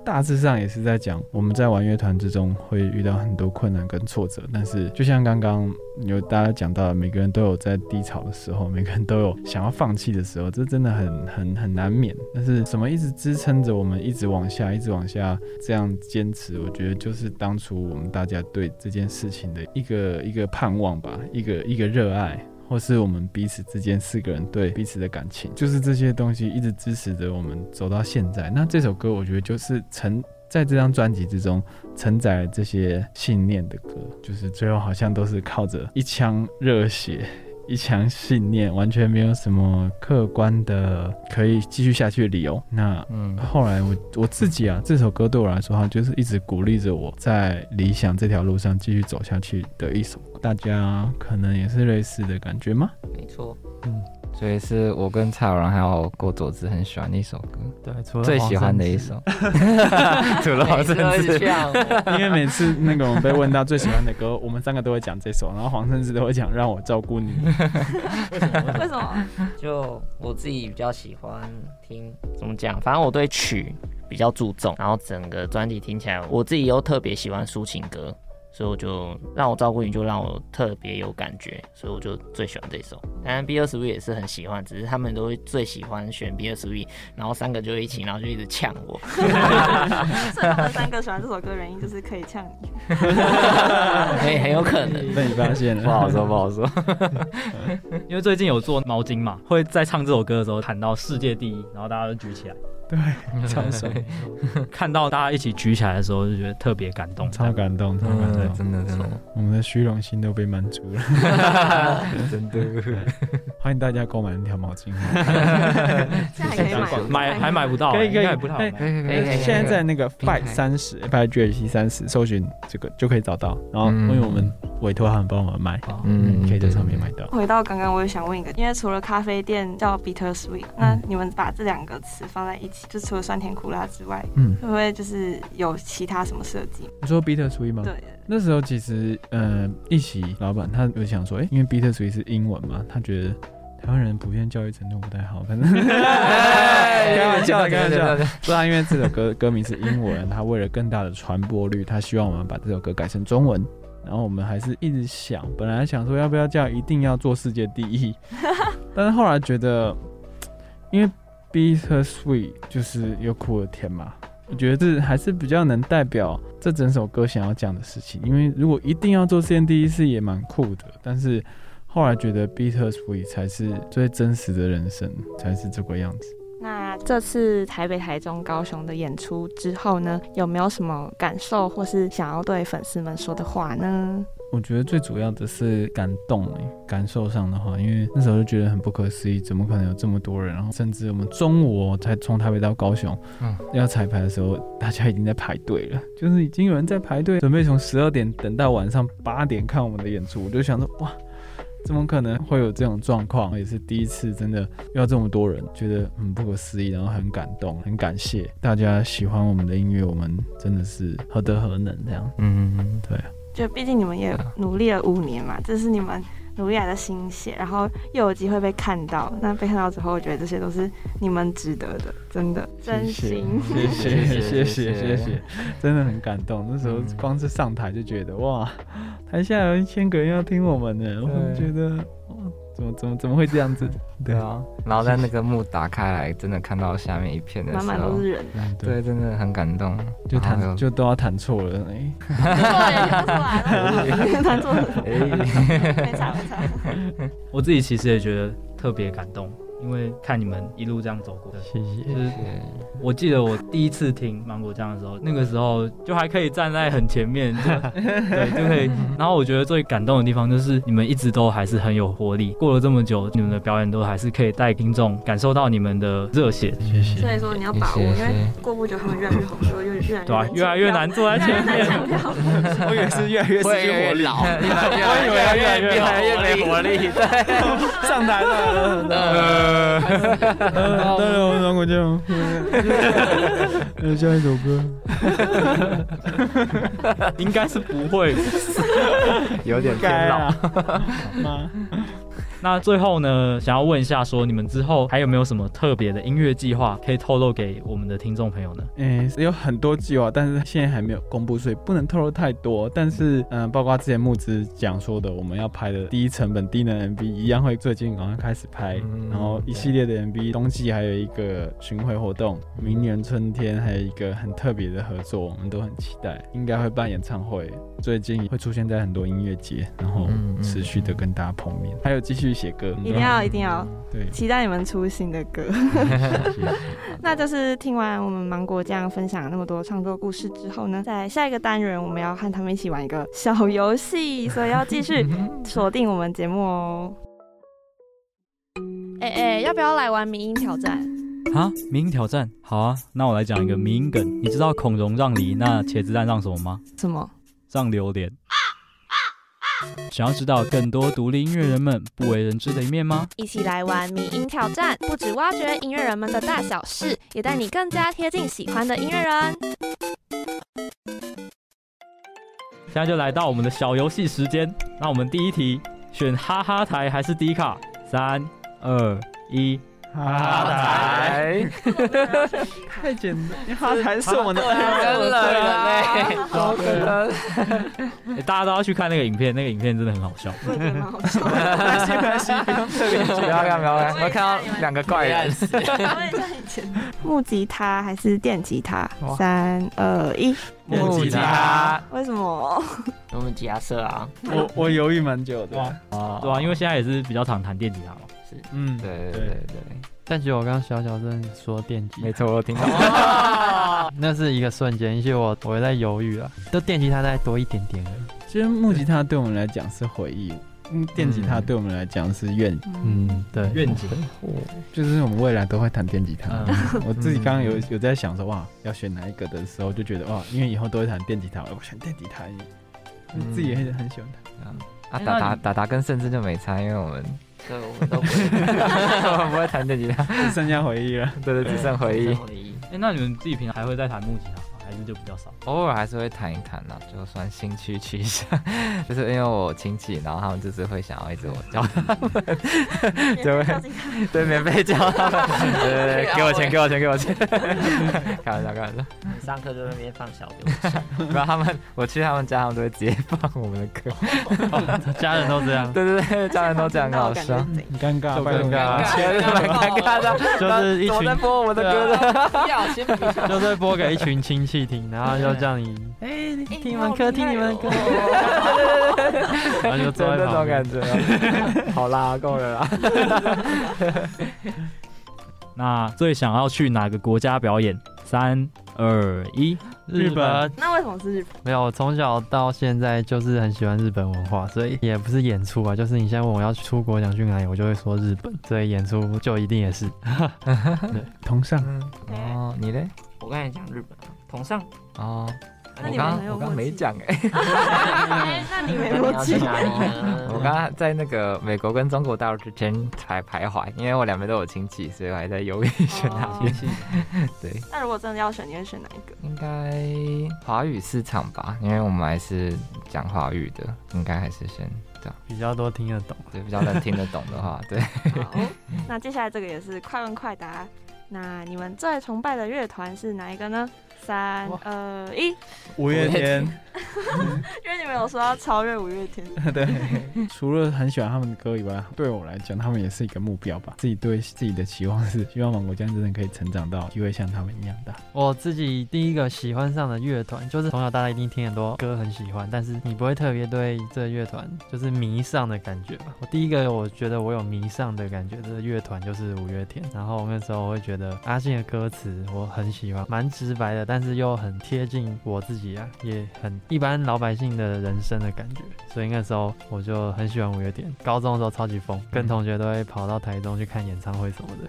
大致上也是在讲我们在玩乐团之中会遇到很多困难跟挫折，但是就像刚刚有大家讲到，每个人都有在低潮的时候，每个人都有想要放弃的时候，这真的很很很难免。但是什么一直支撑着我们一直往下，一直往下这样坚持？我觉得就是当初我们大家对这件事情的一个一个盼望吧，一个一个热爱。或是我们彼此之间四个人对彼此的感情，就是这些东西一直支持着我们走到现在。那这首歌，我觉得就是承在这张专辑之中承载这些信念的歌，就是最后好像都是靠着一腔热血。一腔信念，完全没有什么客观的可以继续下去的理由。那嗯，后来我我自己啊，这首歌对我来说，它就是一直鼓励着我在理想这条路上继续走下去的一首。大家可能也是类似的感觉吗？没错，嗯。所以是我跟蔡友然还有郭佐之很喜欢的一首歌，对，除了最喜欢的一首，除了黄圣志，因为每次那个我们被问到最喜欢的歌，我们三个都会讲这首，然后黄圣之都会讲让我照顾你。为什么？为什么？就我自己比较喜欢听，怎么讲？反正我对曲比较注重，然后整个专辑听起来，我自己又特别喜欢抒情歌。所以我就让我照顾你，就让我特别有感觉，所以我就最喜欢这首。当然，Bittersweet 也是很喜欢，只是他们都会最喜欢选 Bittersweet，然后三个就一起，然后就一直呛我。所以他们三个喜欢这首歌的原因就是可以呛你，可以很有可能被你发现了，不好说不好说。因为最近有做毛巾嘛，会在唱这首歌的时候喊到世界第一，然后大家都举起来。对，超爽！看到大家一起举起来的时候，就觉得特别感动，超感动，超感动，真的真的，我们的虚荣心都被满足了，真的。欢迎大家购买那条毛巾，买，买还买不到，可以可以买不到，可以可以。现在在那个 Fight 三十，Five G C 三十，搜寻这个就可以找到。然后因为我们委托他们帮我们卖，嗯，可以在上面买到。回到刚刚，我也想问一个，因为除了咖啡店叫 Bittersweet，那你们把这两个词放在一起。就除了酸甜苦辣之外，嗯，会不会就是有其他什么设计？你说 Bittersweet 吗？对，那时候其实，呃，一起老板他有想说，哎、欸，因为 Bittersweet 是英文嘛，他觉得台湾人普遍教育程度不太好，反正 开玩笑，开玩笑。不然，因为这首歌歌名是英文，他为了更大的传播率，他希望我们把这首歌改成中文。然后我们还是一直想，本来想说要不要叫一定要做世界第一，但是后来觉得，因为。Bittersweet 就是又苦又甜嘛，我觉得这还是比较能代表这整首歌想要讲的事情。因为如果一定要做世界第一，是也蛮酷的。但是后来觉得 Bittersweet 才是最真实的人生，才是这个样子。那这次台北、台中、高雄的演出之后呢，有没有什么感受，或是想要对粉丝们说的话呢？我觉得最主要的是感动，感受上的话，因为那时候就觉得很不可思议，怎么可能有这么多人？然后甚至我们中午才从台北到高雄，嗯，要彩排的时候，大家已经在排队了，就是已经有人在排队，准备从十二点等到晚上八点看我们的演出。我就想说，哇，怎么可能会有这种状况？也是第一次，真的要这么多人，觉得很不可思议，然后很感动，很感谢大家喜欢我们的音乐，我们真的是何德何能这样？嗯嗯，对。就毕竟你们也努力了五年嘛，这是你们努力来的心血，然后又有机会被看到，那被看到之后，我觉得这些都是你们值得的，真的，真心，谢谢，谢谢，谢谢，真的很感动。那时候光是上台就觉得哇，台下有一千个人要听我们呢，我觉得。怎么怎么怎么会这样子？对啊，然后在那个幕打开来，真的看到下面一片的时候，满满都是人，对，真的很感动，就弹就都要弹错了，哎，弹错了，没差 没差。我自己其实也觉得特别感动。因为看你们一路这样走过，谢谢。就是我记得我第一次听芒果酱的时候，那个时候就还可以站在很前面，对，就可以。然后我觉得最感动的地方就是你们一直都还是很有活力，过了这么久，你们的表演都还是可以带听众感受到你们的热血。谢谢。所以说你要把握，因为过不久他们越来越红，就越越来越对，越来越难坐在前面。我以为是越来越失去活力，我以为越来越没活力，对，上台了。呃，当然我芒果酱，呃，下一首歌，应该是不会，有点偏老。那最后呢，想要问一下，说你们之后还有没有什么特别的音乐计划可以透露给我们的听众朋友呢？嗯、欸，有很多计划，但是现在还没有公布，所以不能透露太多。但是，嗯、呃，包括之前木子讲说的，我们要拍的低成本低能 MV 一样会最近好像开始拍，嗯、然后一系列的 MV，冬季还有一个巡回活动，明年春天还有一个很特别的合作，我们都很期待，应该会办演唱会，最近会出现在很多音乐节，然后持续的跟大家碰面，还有继续。去写歌，一定要一定要，对，期待你们出新的歌。那就是听完我们芒果酱分享那么多创作故事之后呢，在下一个单元我们要和他们一起玩一个小游戏，所以要继续锁定我们节目哦。哎哎、欸欸，要不要来玩迷音挑战？啊，迷音挑战，好啊，那我来讲一个迷音梗。你知道孔融让梨，那茄子蛋让什么吗？什么？让榴莲。想要知道更多独立音乐人们不为人知的一面吗？一起来玩迷音挑战，不止挖掘音乐人们的大小事，也带你更加贴近喜欢的音乐人。现在就来到我们的小游戏时间，那我们第一题选哈哈台还是迪卡？三二一，哈哈台。太简单，哈台是我们的恩人嘞，好可能。大家都要去看那个影片，那个影片真的很好笑。我也觉得蛮好笑。没关系，没关系，不用特别不要看，不要看，我看到两个怪人。木吉他还是电吉他？三二一，木吉他。为什么？我们吉他社啊。我我犹豫蛮久的。啊，对啊，因为现在也是比较常弹电吉他嘛。是，嗯，对对对对。但其实我刚刚小小正说电吉他，没错，我听到。那是一个瞬间，因为我我在犹豫啊，都电吉他再多一点点而已。其实木吉他对我们来讲是回忆，嗯，电吉他对我们来讲是愿，嗯，对，愿景，就是我们未来都会弹电吉他。我自己刚刚有有在想说，哇，要选哪一个的时候，就觉得哇，因为以后都会弹电吉他，我选电吉他，自己也很很喜欢弹。啊，达达达达跟甚至就没差，因为我们。对，我们都不会，我们不会弹电吉他，只剩下回忆了。对对，只剩回忆。哎，那你们自己平常还会再弹木吉他吗？还是就比较少？偶尔还是会谈一谈呢，就算兴趣取向。就是因为我亲戚，然后他们就是会想要一直我教他们，就会对免费教他们，对对对，给我钱，给我钱，给我钱。开玩笑，开玩笑。上课就在那边放小给我，然后他们，我去他们家，他们都会直接放我们的歌。家人都这样。对对对，家人都这样，很好笑。尴尬，很尴尬，蛮尴尬的。就是一群在播我们的歌的，就是播给一群亲戚。听，然后就叫你，哎，听你们歌，听你们歌，然后就做那种感觉。好啦，够了啦。那最想要去哪个国家表演？三二一，日本。那为什么是日本？没有，我从小到现在就是很喜欢日本文化，所以也不是演出啊，就是你现在问我要出国想去哪里，我就会说日本。所以演出就一定也是。对，同上。哦，你嘞？我刚才讲日本，同上。哦。那你刚我刚没讲哎，那你没逻辑。我刚刚在那个美国跟中国大陆之间才徘徊，因为我两边都有亲戚，所以我还在犹豫选哪边。对。那如果真的要选，你会选哪一个？应该华语市场吧，因为我们还是讲华语的，应该还是先这样。比较多听得懂，对，比较能听得懂的话，对。好，那接下来这个也是快问快答。那你们最崇拜的乐团是哪一个呢？三二一，五月天。因为你们有说要超越五月天。对，除了很喜欢他们的歌以外，对我来讲，他们也是一个目标吧。自己对自己的期望是，希望芒果酱真的可以成长到机会像他们一样大。我自己第一个喜欢上的乐团，就是从小大家一定听很多歌很喜欢，但是你不会特别对这乐团就是迷上的感觉吧。我第一个我觉得我有迷上的感觉的乐团就是五月天。然后那时候我会觉得阿信的歌词我很喜欢，蛮直白的，但是又很贴近我自己啊，也很一般老百姓的人生的感觉。所以那时候我就很喜欢五月天。高中的时候超级疯，跟同学都会跑到台中去看演唱会什么的。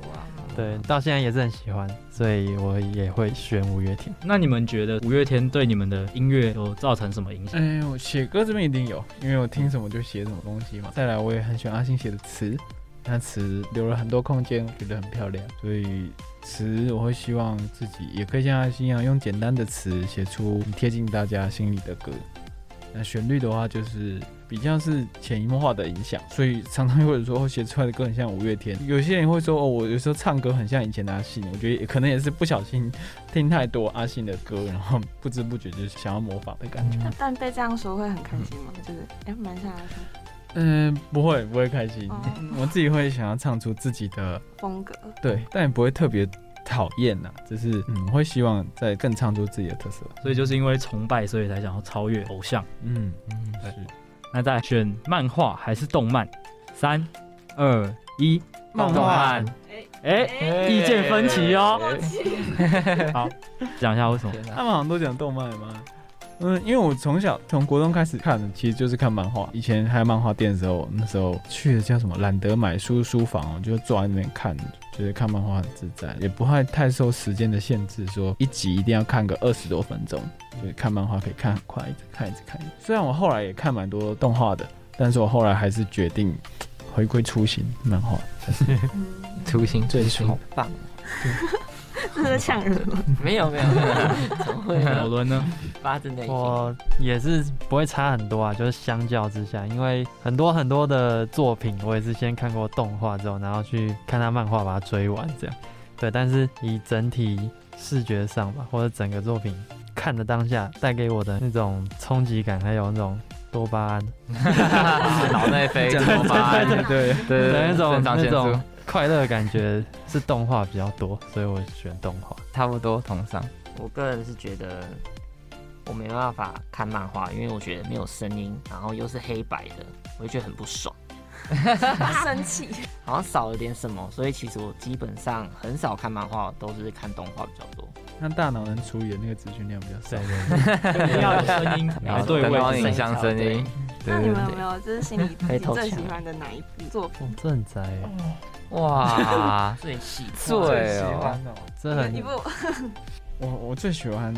对，到现在也是很喜欢，所以我也会选五月天。那你们觉得五月天对你们的音乐有造成什么影响？哎，我写歌这边一定有，因为我听什么就写什么东西嘛。再来，我也很喜欢阿信写的词，那词留了很多空间，我觉得很漂亮，所以。词我会希望自己也可以像阿信一样，用简单的词写出贴近大家心里的歌。那旋律的话，就是比较是潜移默化的影响，所以常常会有人说写出来的歌很像五月天。有些人会说哦，我有时候唱歌很像以前的阿信。我觉得也可能也是不小心听太多阿信的歌，然后不知不觉就是想要模仿的感觉。嗯、但被这样说会很开心吗？嗯、就是哎，蛮像阿信。嗯，不会，不会开心。哦、我自己会想要唱出自己的风格，对，但也不会特别讨厌呐。只是嗯，会希望再更唱出自己的特色。所以就是因为崇拜，所以才想要超越偶像。嗯嗯，是。那再选漫画还是动漫？三二一，漫画。哎哎，意见分歧哦。好，讲一下为什么？他们好像都讲动漫吗？嗯，因为我从小从国中开始看的，其实就是看漫画。以前还有漫画店的时候，那时候去的叫什么懒得买书书房，我就坐在那边看，觉得看漫画很自在，也不会太受时间的限制，说一集一定要看个二十多分钟。就是看漫画可以看很快，一直看一直看。虽然我后来也看蛮多动画的，但是我后来还是决定回归初心漫画。初心最初，好棒。这是抢人吗？没有没有没有，怎么会？讨论呢？发自内心。我也是不会差很多啊，就是相较之下，因为很多很多的作品，我也是先看过动画之后，然后去看他漫画，把它追完这样。对，但是以整体视觉上吧，或者整个作品看的当下带给我的那种冲击感，还有那种多巴胺，脑内啡多巴胺，对对对对，那种那种快乐感觉是动画比较多，所以我选动画，差不多同上。我个人是觉得我没办法看漫画，因为我觉得没有声音，然后又是黑白的，我就觉得很不爽。生气，好像少了点什么，所以其实我基本上很少看漫画，都是看动画比较多。那大脑能处理的那个资讯量比较少，对，要有声音，然后对位影像声音。那你们有没有就是心里 最喜欢的哪一部作品？正在。哇，最喜最哦，这很一部。我我最喜欢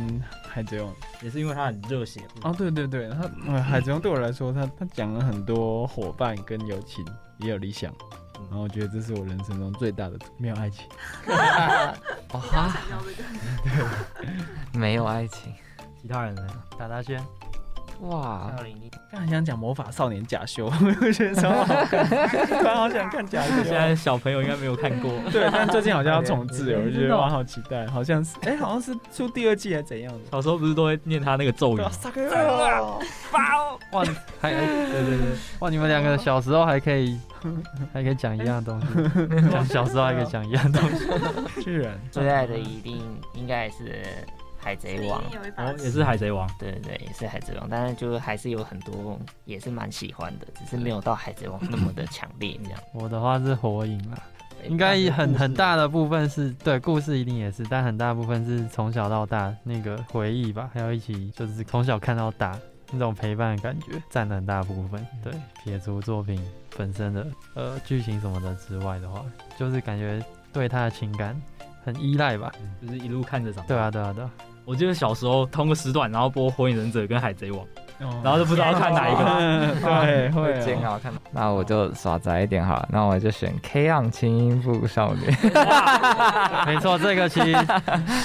海贼王，也是因为他很热血。哦，对对对，他海贼王对我来说，他他讲了很多伙伴跟友情，也有理想，然后我觉得这是我人生中最大的没有爱情。哦哈，对，没有爱情，其他人呢？打大轩。哇！刚才想讲魔法少年假修，我觉得超好看，突然好想看假修。现在小朋友应该没有看过，对，但最近好像要重置，我觉得哇，好期待，好像是，哎，好像是出第二季还是怎样的？小时候不是都会念他那个咒语？哇，还对对对，哇，你们两个小时候还可以 还可以讲一样东西，讲小时候还可以讲一样东西，居然最爱的一定应该是。海贼王哦，也是海贼王，对对对，也是海贼王，但是就还是有很多也是蛮喜欢的，只是没有到海贼王那么的强烈这样。我的话是火影啦，应该很很大的部分是对故事一定也是，但很大部分是从小到大那个回忆吧，还有一起就是从小看到大那种陪伴的感觉占了很大部分。对，撇除作品本身的呃剧情什么的之外的话，就是感觉对他的情感很依赖吧，就是一路看着长大。对啊，对啊，对啊。我记得小时候同个时段，然后播《火影忍者》跟《海贼王》，然后就不知道看哪一个。对，会煎熬看。那我就耍宅一点好了，那我就选《K-ON 轻音部少女》。没错，这个其实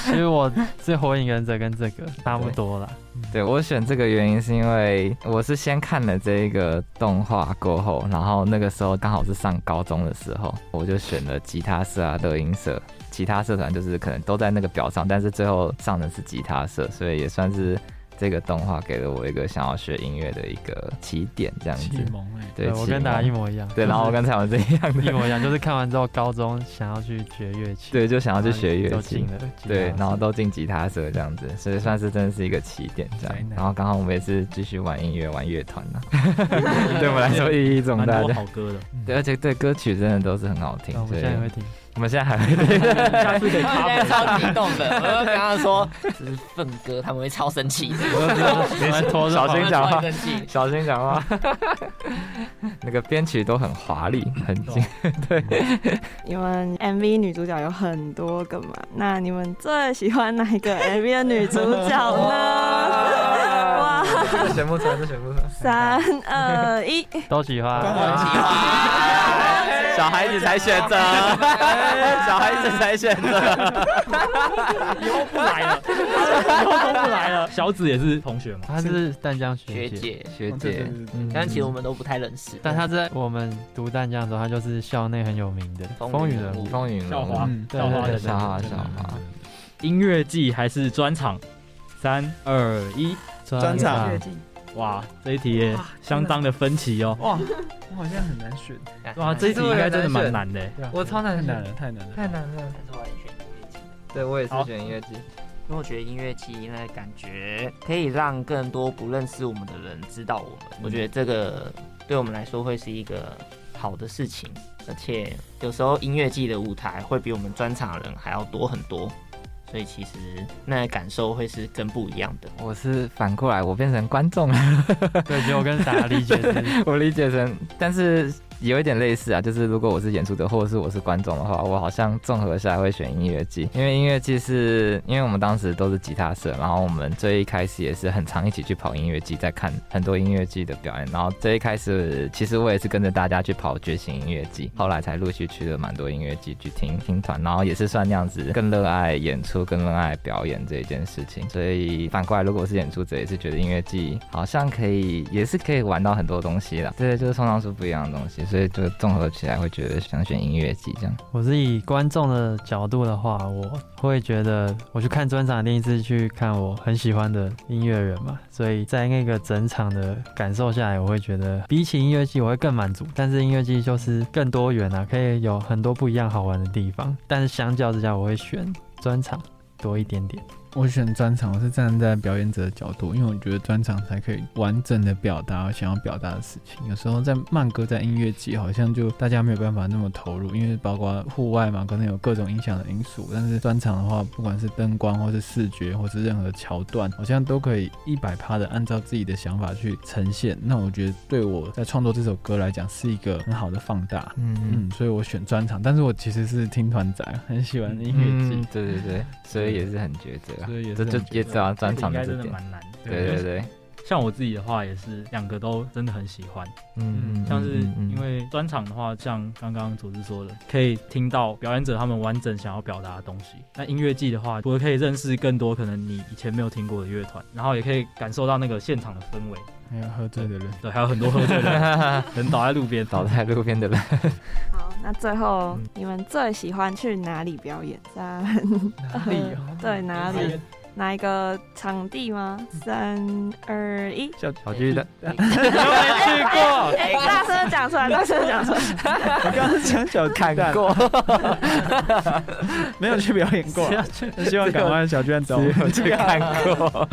其实我是《火影忍者》跟这个差不多了。对，我选这个原因是因为我是先看了这一个动画过后，然后那个时候刚好是上高中的时候，我就选了吉他社啊、乐音社。其他社团就是可能都在那个表上，但是最后上的是吉他社，所以也算是这个动画给了我一个想要学音乐的一个起点，这样子。启蒙哎，对，我跟大家一模一样。对，然后我跟蔡文这一样的，一模一样，就是看完之后高中想要去学乐器，对，就想要去学乐器，进了，对，然后都进吉他社这样子，所以算是真的是一个起点这样。然后刚好我们也是继续玩音乐，玩乐团呢，对我们来说意义重大。好歌的，对，而且对歌曲真的都是很好听，我现在也会听。我们现在还会听，下次可以咖啡。超激动的，我就跟他说这是粪哥，他们会超生气的。小心讲话，小心讲话。那个编曲都很华丽，很精。对。你们 MV 女主角有很多个嘛？那你们最喜欢哪一个 MV 的女主角呢？哇！选不出来，选不出来。三二一，都喜欢。都喜欢。小孩子才选择，小孩子才选择，以后不来了，以后都不来了。小紫也是同学嘛，她是淡江学姐，学姐。但其实我们都不太认识。但她在我们读淡江的时候，她就是校内很有名的风云人物，风云校花，校花的校花，校花。音乐季还是专场？三二一，专场。哇，这一题也相当的分歧哦。哇，我好像很难选。哇，这一题应该真的蛮难的。我超难选，太难了，太难了。对，我也是选音乐季，因为我觉得音乐季那感觉可以让更多不认识我们的人知道我们。我觉得这个对我们来说会是一个好的事情，而且有时候音乐季的舞台会比我们专场的人还要多很多。所以其实那个感受会是更不一样的。我是反过来，我变成观众了。对，就我跟大家理解成，我理解成，但是。有一点类似啊，就是如果我是演出者，或者是我是观众的话，我好像综合下来会选音乐季，因为音乐季是因为我们当时都是吉他社，然后我们最一开始也是很常一起去跑音乐季，在看很多音乐季的表演，然后最一开始其实我也是跟着大家去跑觉醒音乐季，后来才陆续去了蛮多音乐季去听听团，然后也是算那样子更热爱演出，更热爱表演这一件事情，所以反过来，如果是演出者，也是觉得音乐季好像可以，也是可以玩到很多东西啦，对，就是通常是不一样的东西。所以就综合起来会觉得想选音乐祭这样。我是以观众的角度的话，我会觉得我去看专场第一次去看我很喜欢的音乐人嘛，所以在那个整场的感受下来，我会觉得比起音乐祭我会更满足。但是音乐祭就是更多元啊，可以有很多不一样好玩的地方。但是相较之下，我会选专场多一点点。我选专场，我是站在表演者的角度，因为我觉得专场才可以完整的表达我想要表达的事情。有时候在慢歌，在音乐季，好像就大家没有办法那么投入，因为包括户外嘛，可能有各种影响的因素。但是专场的话，不管是灯光，或是视觉，或是任何桥段，好像都可以一百趴的按照自己的想法去呈现。那我觉得对我在创作这首歌来讲，是一个很好的放大。嗯嗯，所以我选专场。但是我其实是听团仔，很喜欢音乐季。嗯。对对对，所以也是很抉择。所以也这就也只要专场的这点，应该真的蛮难。对对对，像我自己的话，也是两个都真的很喜欢。嗯，像是因为专场的话，像刚刚组织说的，可以听到表演者他们完整想要表达的东西。那音乐季的话，我可以认识更多可能你以前没有听过的乐团，然后也可以感受到那个现场的氛围。还有喝醉的人，对，还有很多喝醉的人，人倒在路边，倒在路边的人。好，那最后你们最喜欢去哪里表演？在哪里？对，哪里？哪一个场地吗？三二一，小小巨蛋，没有去过。哎，大声讲出来，大声讲出来。我刚刚讲小看过，没有去表演过。希望赶快小巨蛋找我去看过。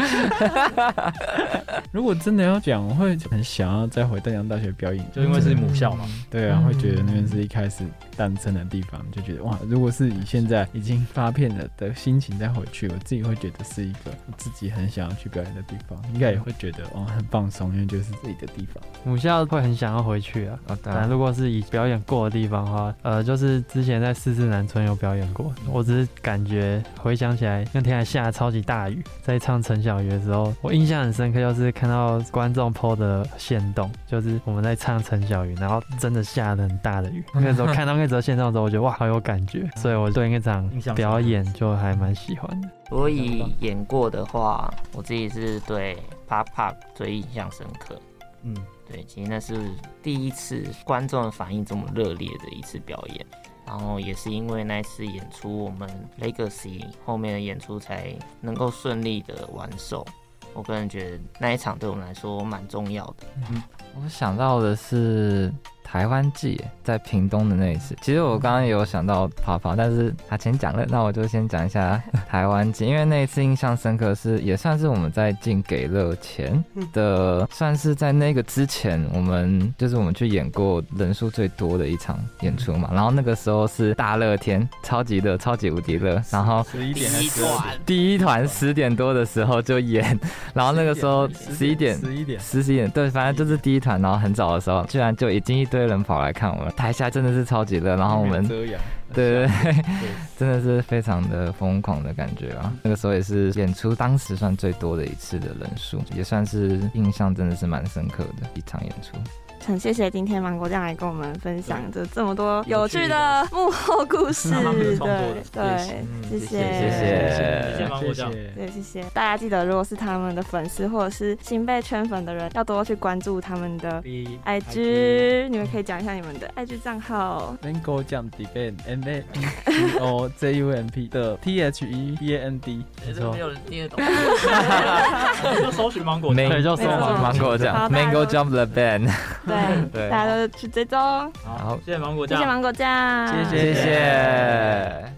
如果真的要讲，我会很想要再回淡江大学表演，就因为是母校嘛。对啊，会觉得那边是一开始诞生的地方，就觉得哇，如果是以现在已经发片了的心情再回去，我自己会觉得。是一个我自己很想要去表演的地方，应该也会觉得哦很放松，因为就是自己的地方。母校会很想要回去啊。哦，当然，如果是以表演过的地方的话，呃，就是之前在四四南村有表演过。我只是感觉回想起来，那天还下了超级大雨，在唱陈小鱼的时候，我印象很深刻，就是看到观众 po 的线动，就是我们在唱陈小鱼，然后真的下了很大的雨。那时候看到那则限动的时候，我觉得哇，好有感觉，所以我对那场表演就还蛮喜欢的。所以演过的话，我自己是对 Pop Pop 最印象深刻。嗯，对，其实那是第一次观众的反应这么热烈的一次表演，然后也是因为那次演出，我们 Legacy 后面的演出才能够顺利的完售。我个人觉得那一场对我们来说蛮重要的。嗯，我想到的是。台湾祭在屏东的那一次，其实我刚刚也有想到跑跑，但是他先讲了，那我就先讲一下台湾祭，因为那一次印象深刻是也算是我们在进给乐前的，算是在那个之前，我们就是我们去演过人数最多的一场演出嘛，然后那个时候是大热天，超级热，超级无敌热，然后十一点还是第一团十点多的时候就演，然后那个时候十一点十一点十一点对，反正就是第一团，然后很早的时候，居然就已经一堆。人跑来看我们，台下真的是超级热，然后我们对对对，真的是非常的疯狂的感觉啊！那个时候也是演出当时算最多的一次的人数，也算是印象真的是蛮深刻的一场演出。很谢谢今天芒果酱来跟我们分享这这么多有趣的幕后故 事，对对，谢谢谢谢谢谢。芒果酱，对谢谢。大家记得，如果是他们的粉丝或者是新被圈粉的人，要多去关注他们的 IG，你们可以讲一下你们的 IG 账号。芒果酱 Deband M A N G O J U M P 的 T H E B A N D，没错，没有人听得懂，就搜寻芒果，对，就搜芒果酱，Mango Jump the Band。对，对大家都去追踪。好，谢谢芒果酱，谢谢芒果酱，谢谢谢谢。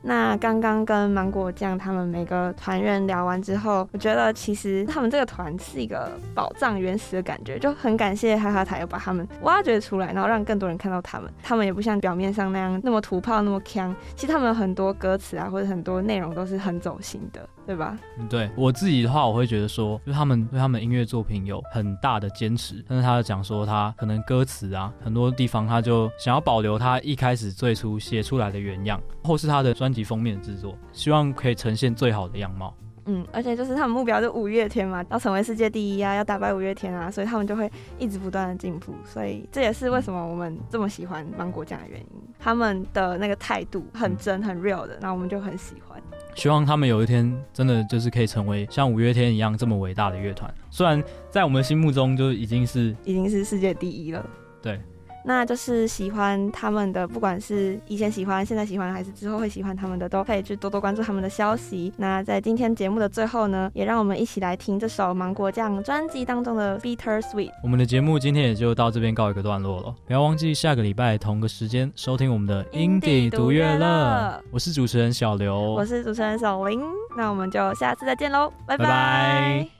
那刚刚跟芒果酱他们每个团员聊完之后，我觉得其实他们这个团是一个宝藏原始的感觉，就很感谢哈哈台又把他们挖掘出来，然后让更多人看到他们。他们也不像表面上那样那么土炮那么锵，其实他们很多歌词啊或者很多内容都是很走心的，对吧？嗯，对我自己的话，我会觉得说，就他们对他们音乐作品有很大的坚持，但是他讲说他可能歌词啊很多地方他就想要保留他一开始最初写出来的原样，或是他的专。辑封面的制作，希望可以呈现最好的样貌。嗯，而且就是他们目标就五月天嘛，要成为世界第一啊，要打败五月天啊，所以他们就会一直不断的进步。所以这也是为什么我们这么喜欢芒果酱的原因。他们的那个态度很真、很 real 的，那我们就很喜欢。希望他们有一天真的就是可以成为像五月天一样这么伟大的乐团。虽然在我们心目中就已经是已经是世界第一了。对。那就是喜欢他们的，不管是以前喜欢、现在喜欢，还是之后会喜欢他们的，都可以去多多关注他们的消息。那在今天节目的最后呢，也让我们一起来听这首芒果酱专辑当中的《Bitter Sweet》。我们的节目今天也就到这边告一个段落了，不要忘记下个礼拜同个时间收听我们的 Indie 独乐乐。我是主持人小刘，我是主持人小林，那我们就下次再见喽，拜拜。拜拜。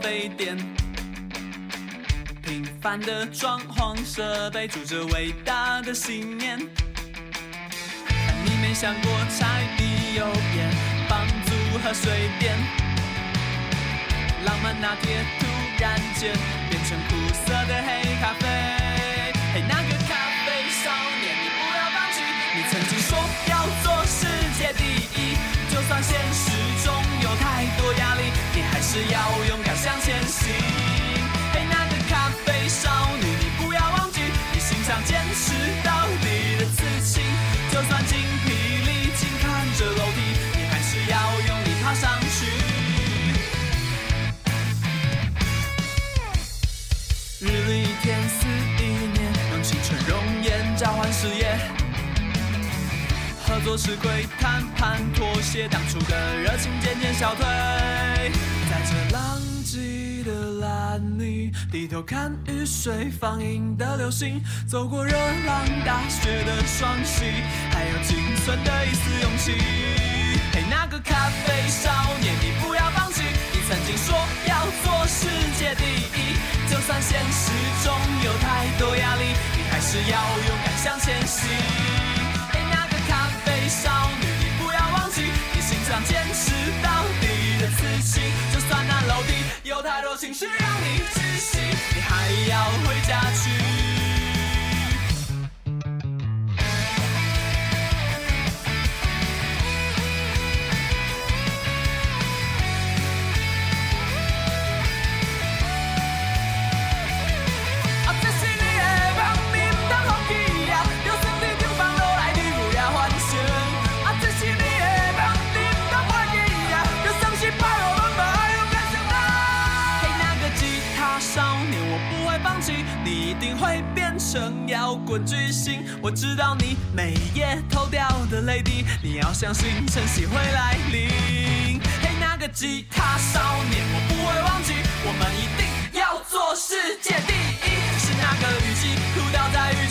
啡店，平凡的装潢设备住着伟大的信念。你没想过柴米油盐、房租和水电，浪漫那天突然间变成苦涩的黑咖啡。嘿，那个咖啡少年，你不要放弃，你曾经说要做世界第一，就算现实中有太多压力，你还是要勇敢事业，合作吃亏，谈判妥协，当初的热情渐渐消退。在这浪迹的烂泥，低头看雨水放映的流星，走过热浪大雪的双膝，还有仅存的一丝勇气。嘿，那个咖啡少年，你不要放弃，你曾经说要做世界第一，算现实中有太多压力，你还是要勇敢向前行。嘿，那个咖啡少女，你不要忘记，你心脏坚持巨星，我知道你每夜偷掉的泪滴，你要相信晨曦会来临。嘿，那个吉他少年，我不会忘记，我们一定要做世界第一。是那个雨季哭倒在雨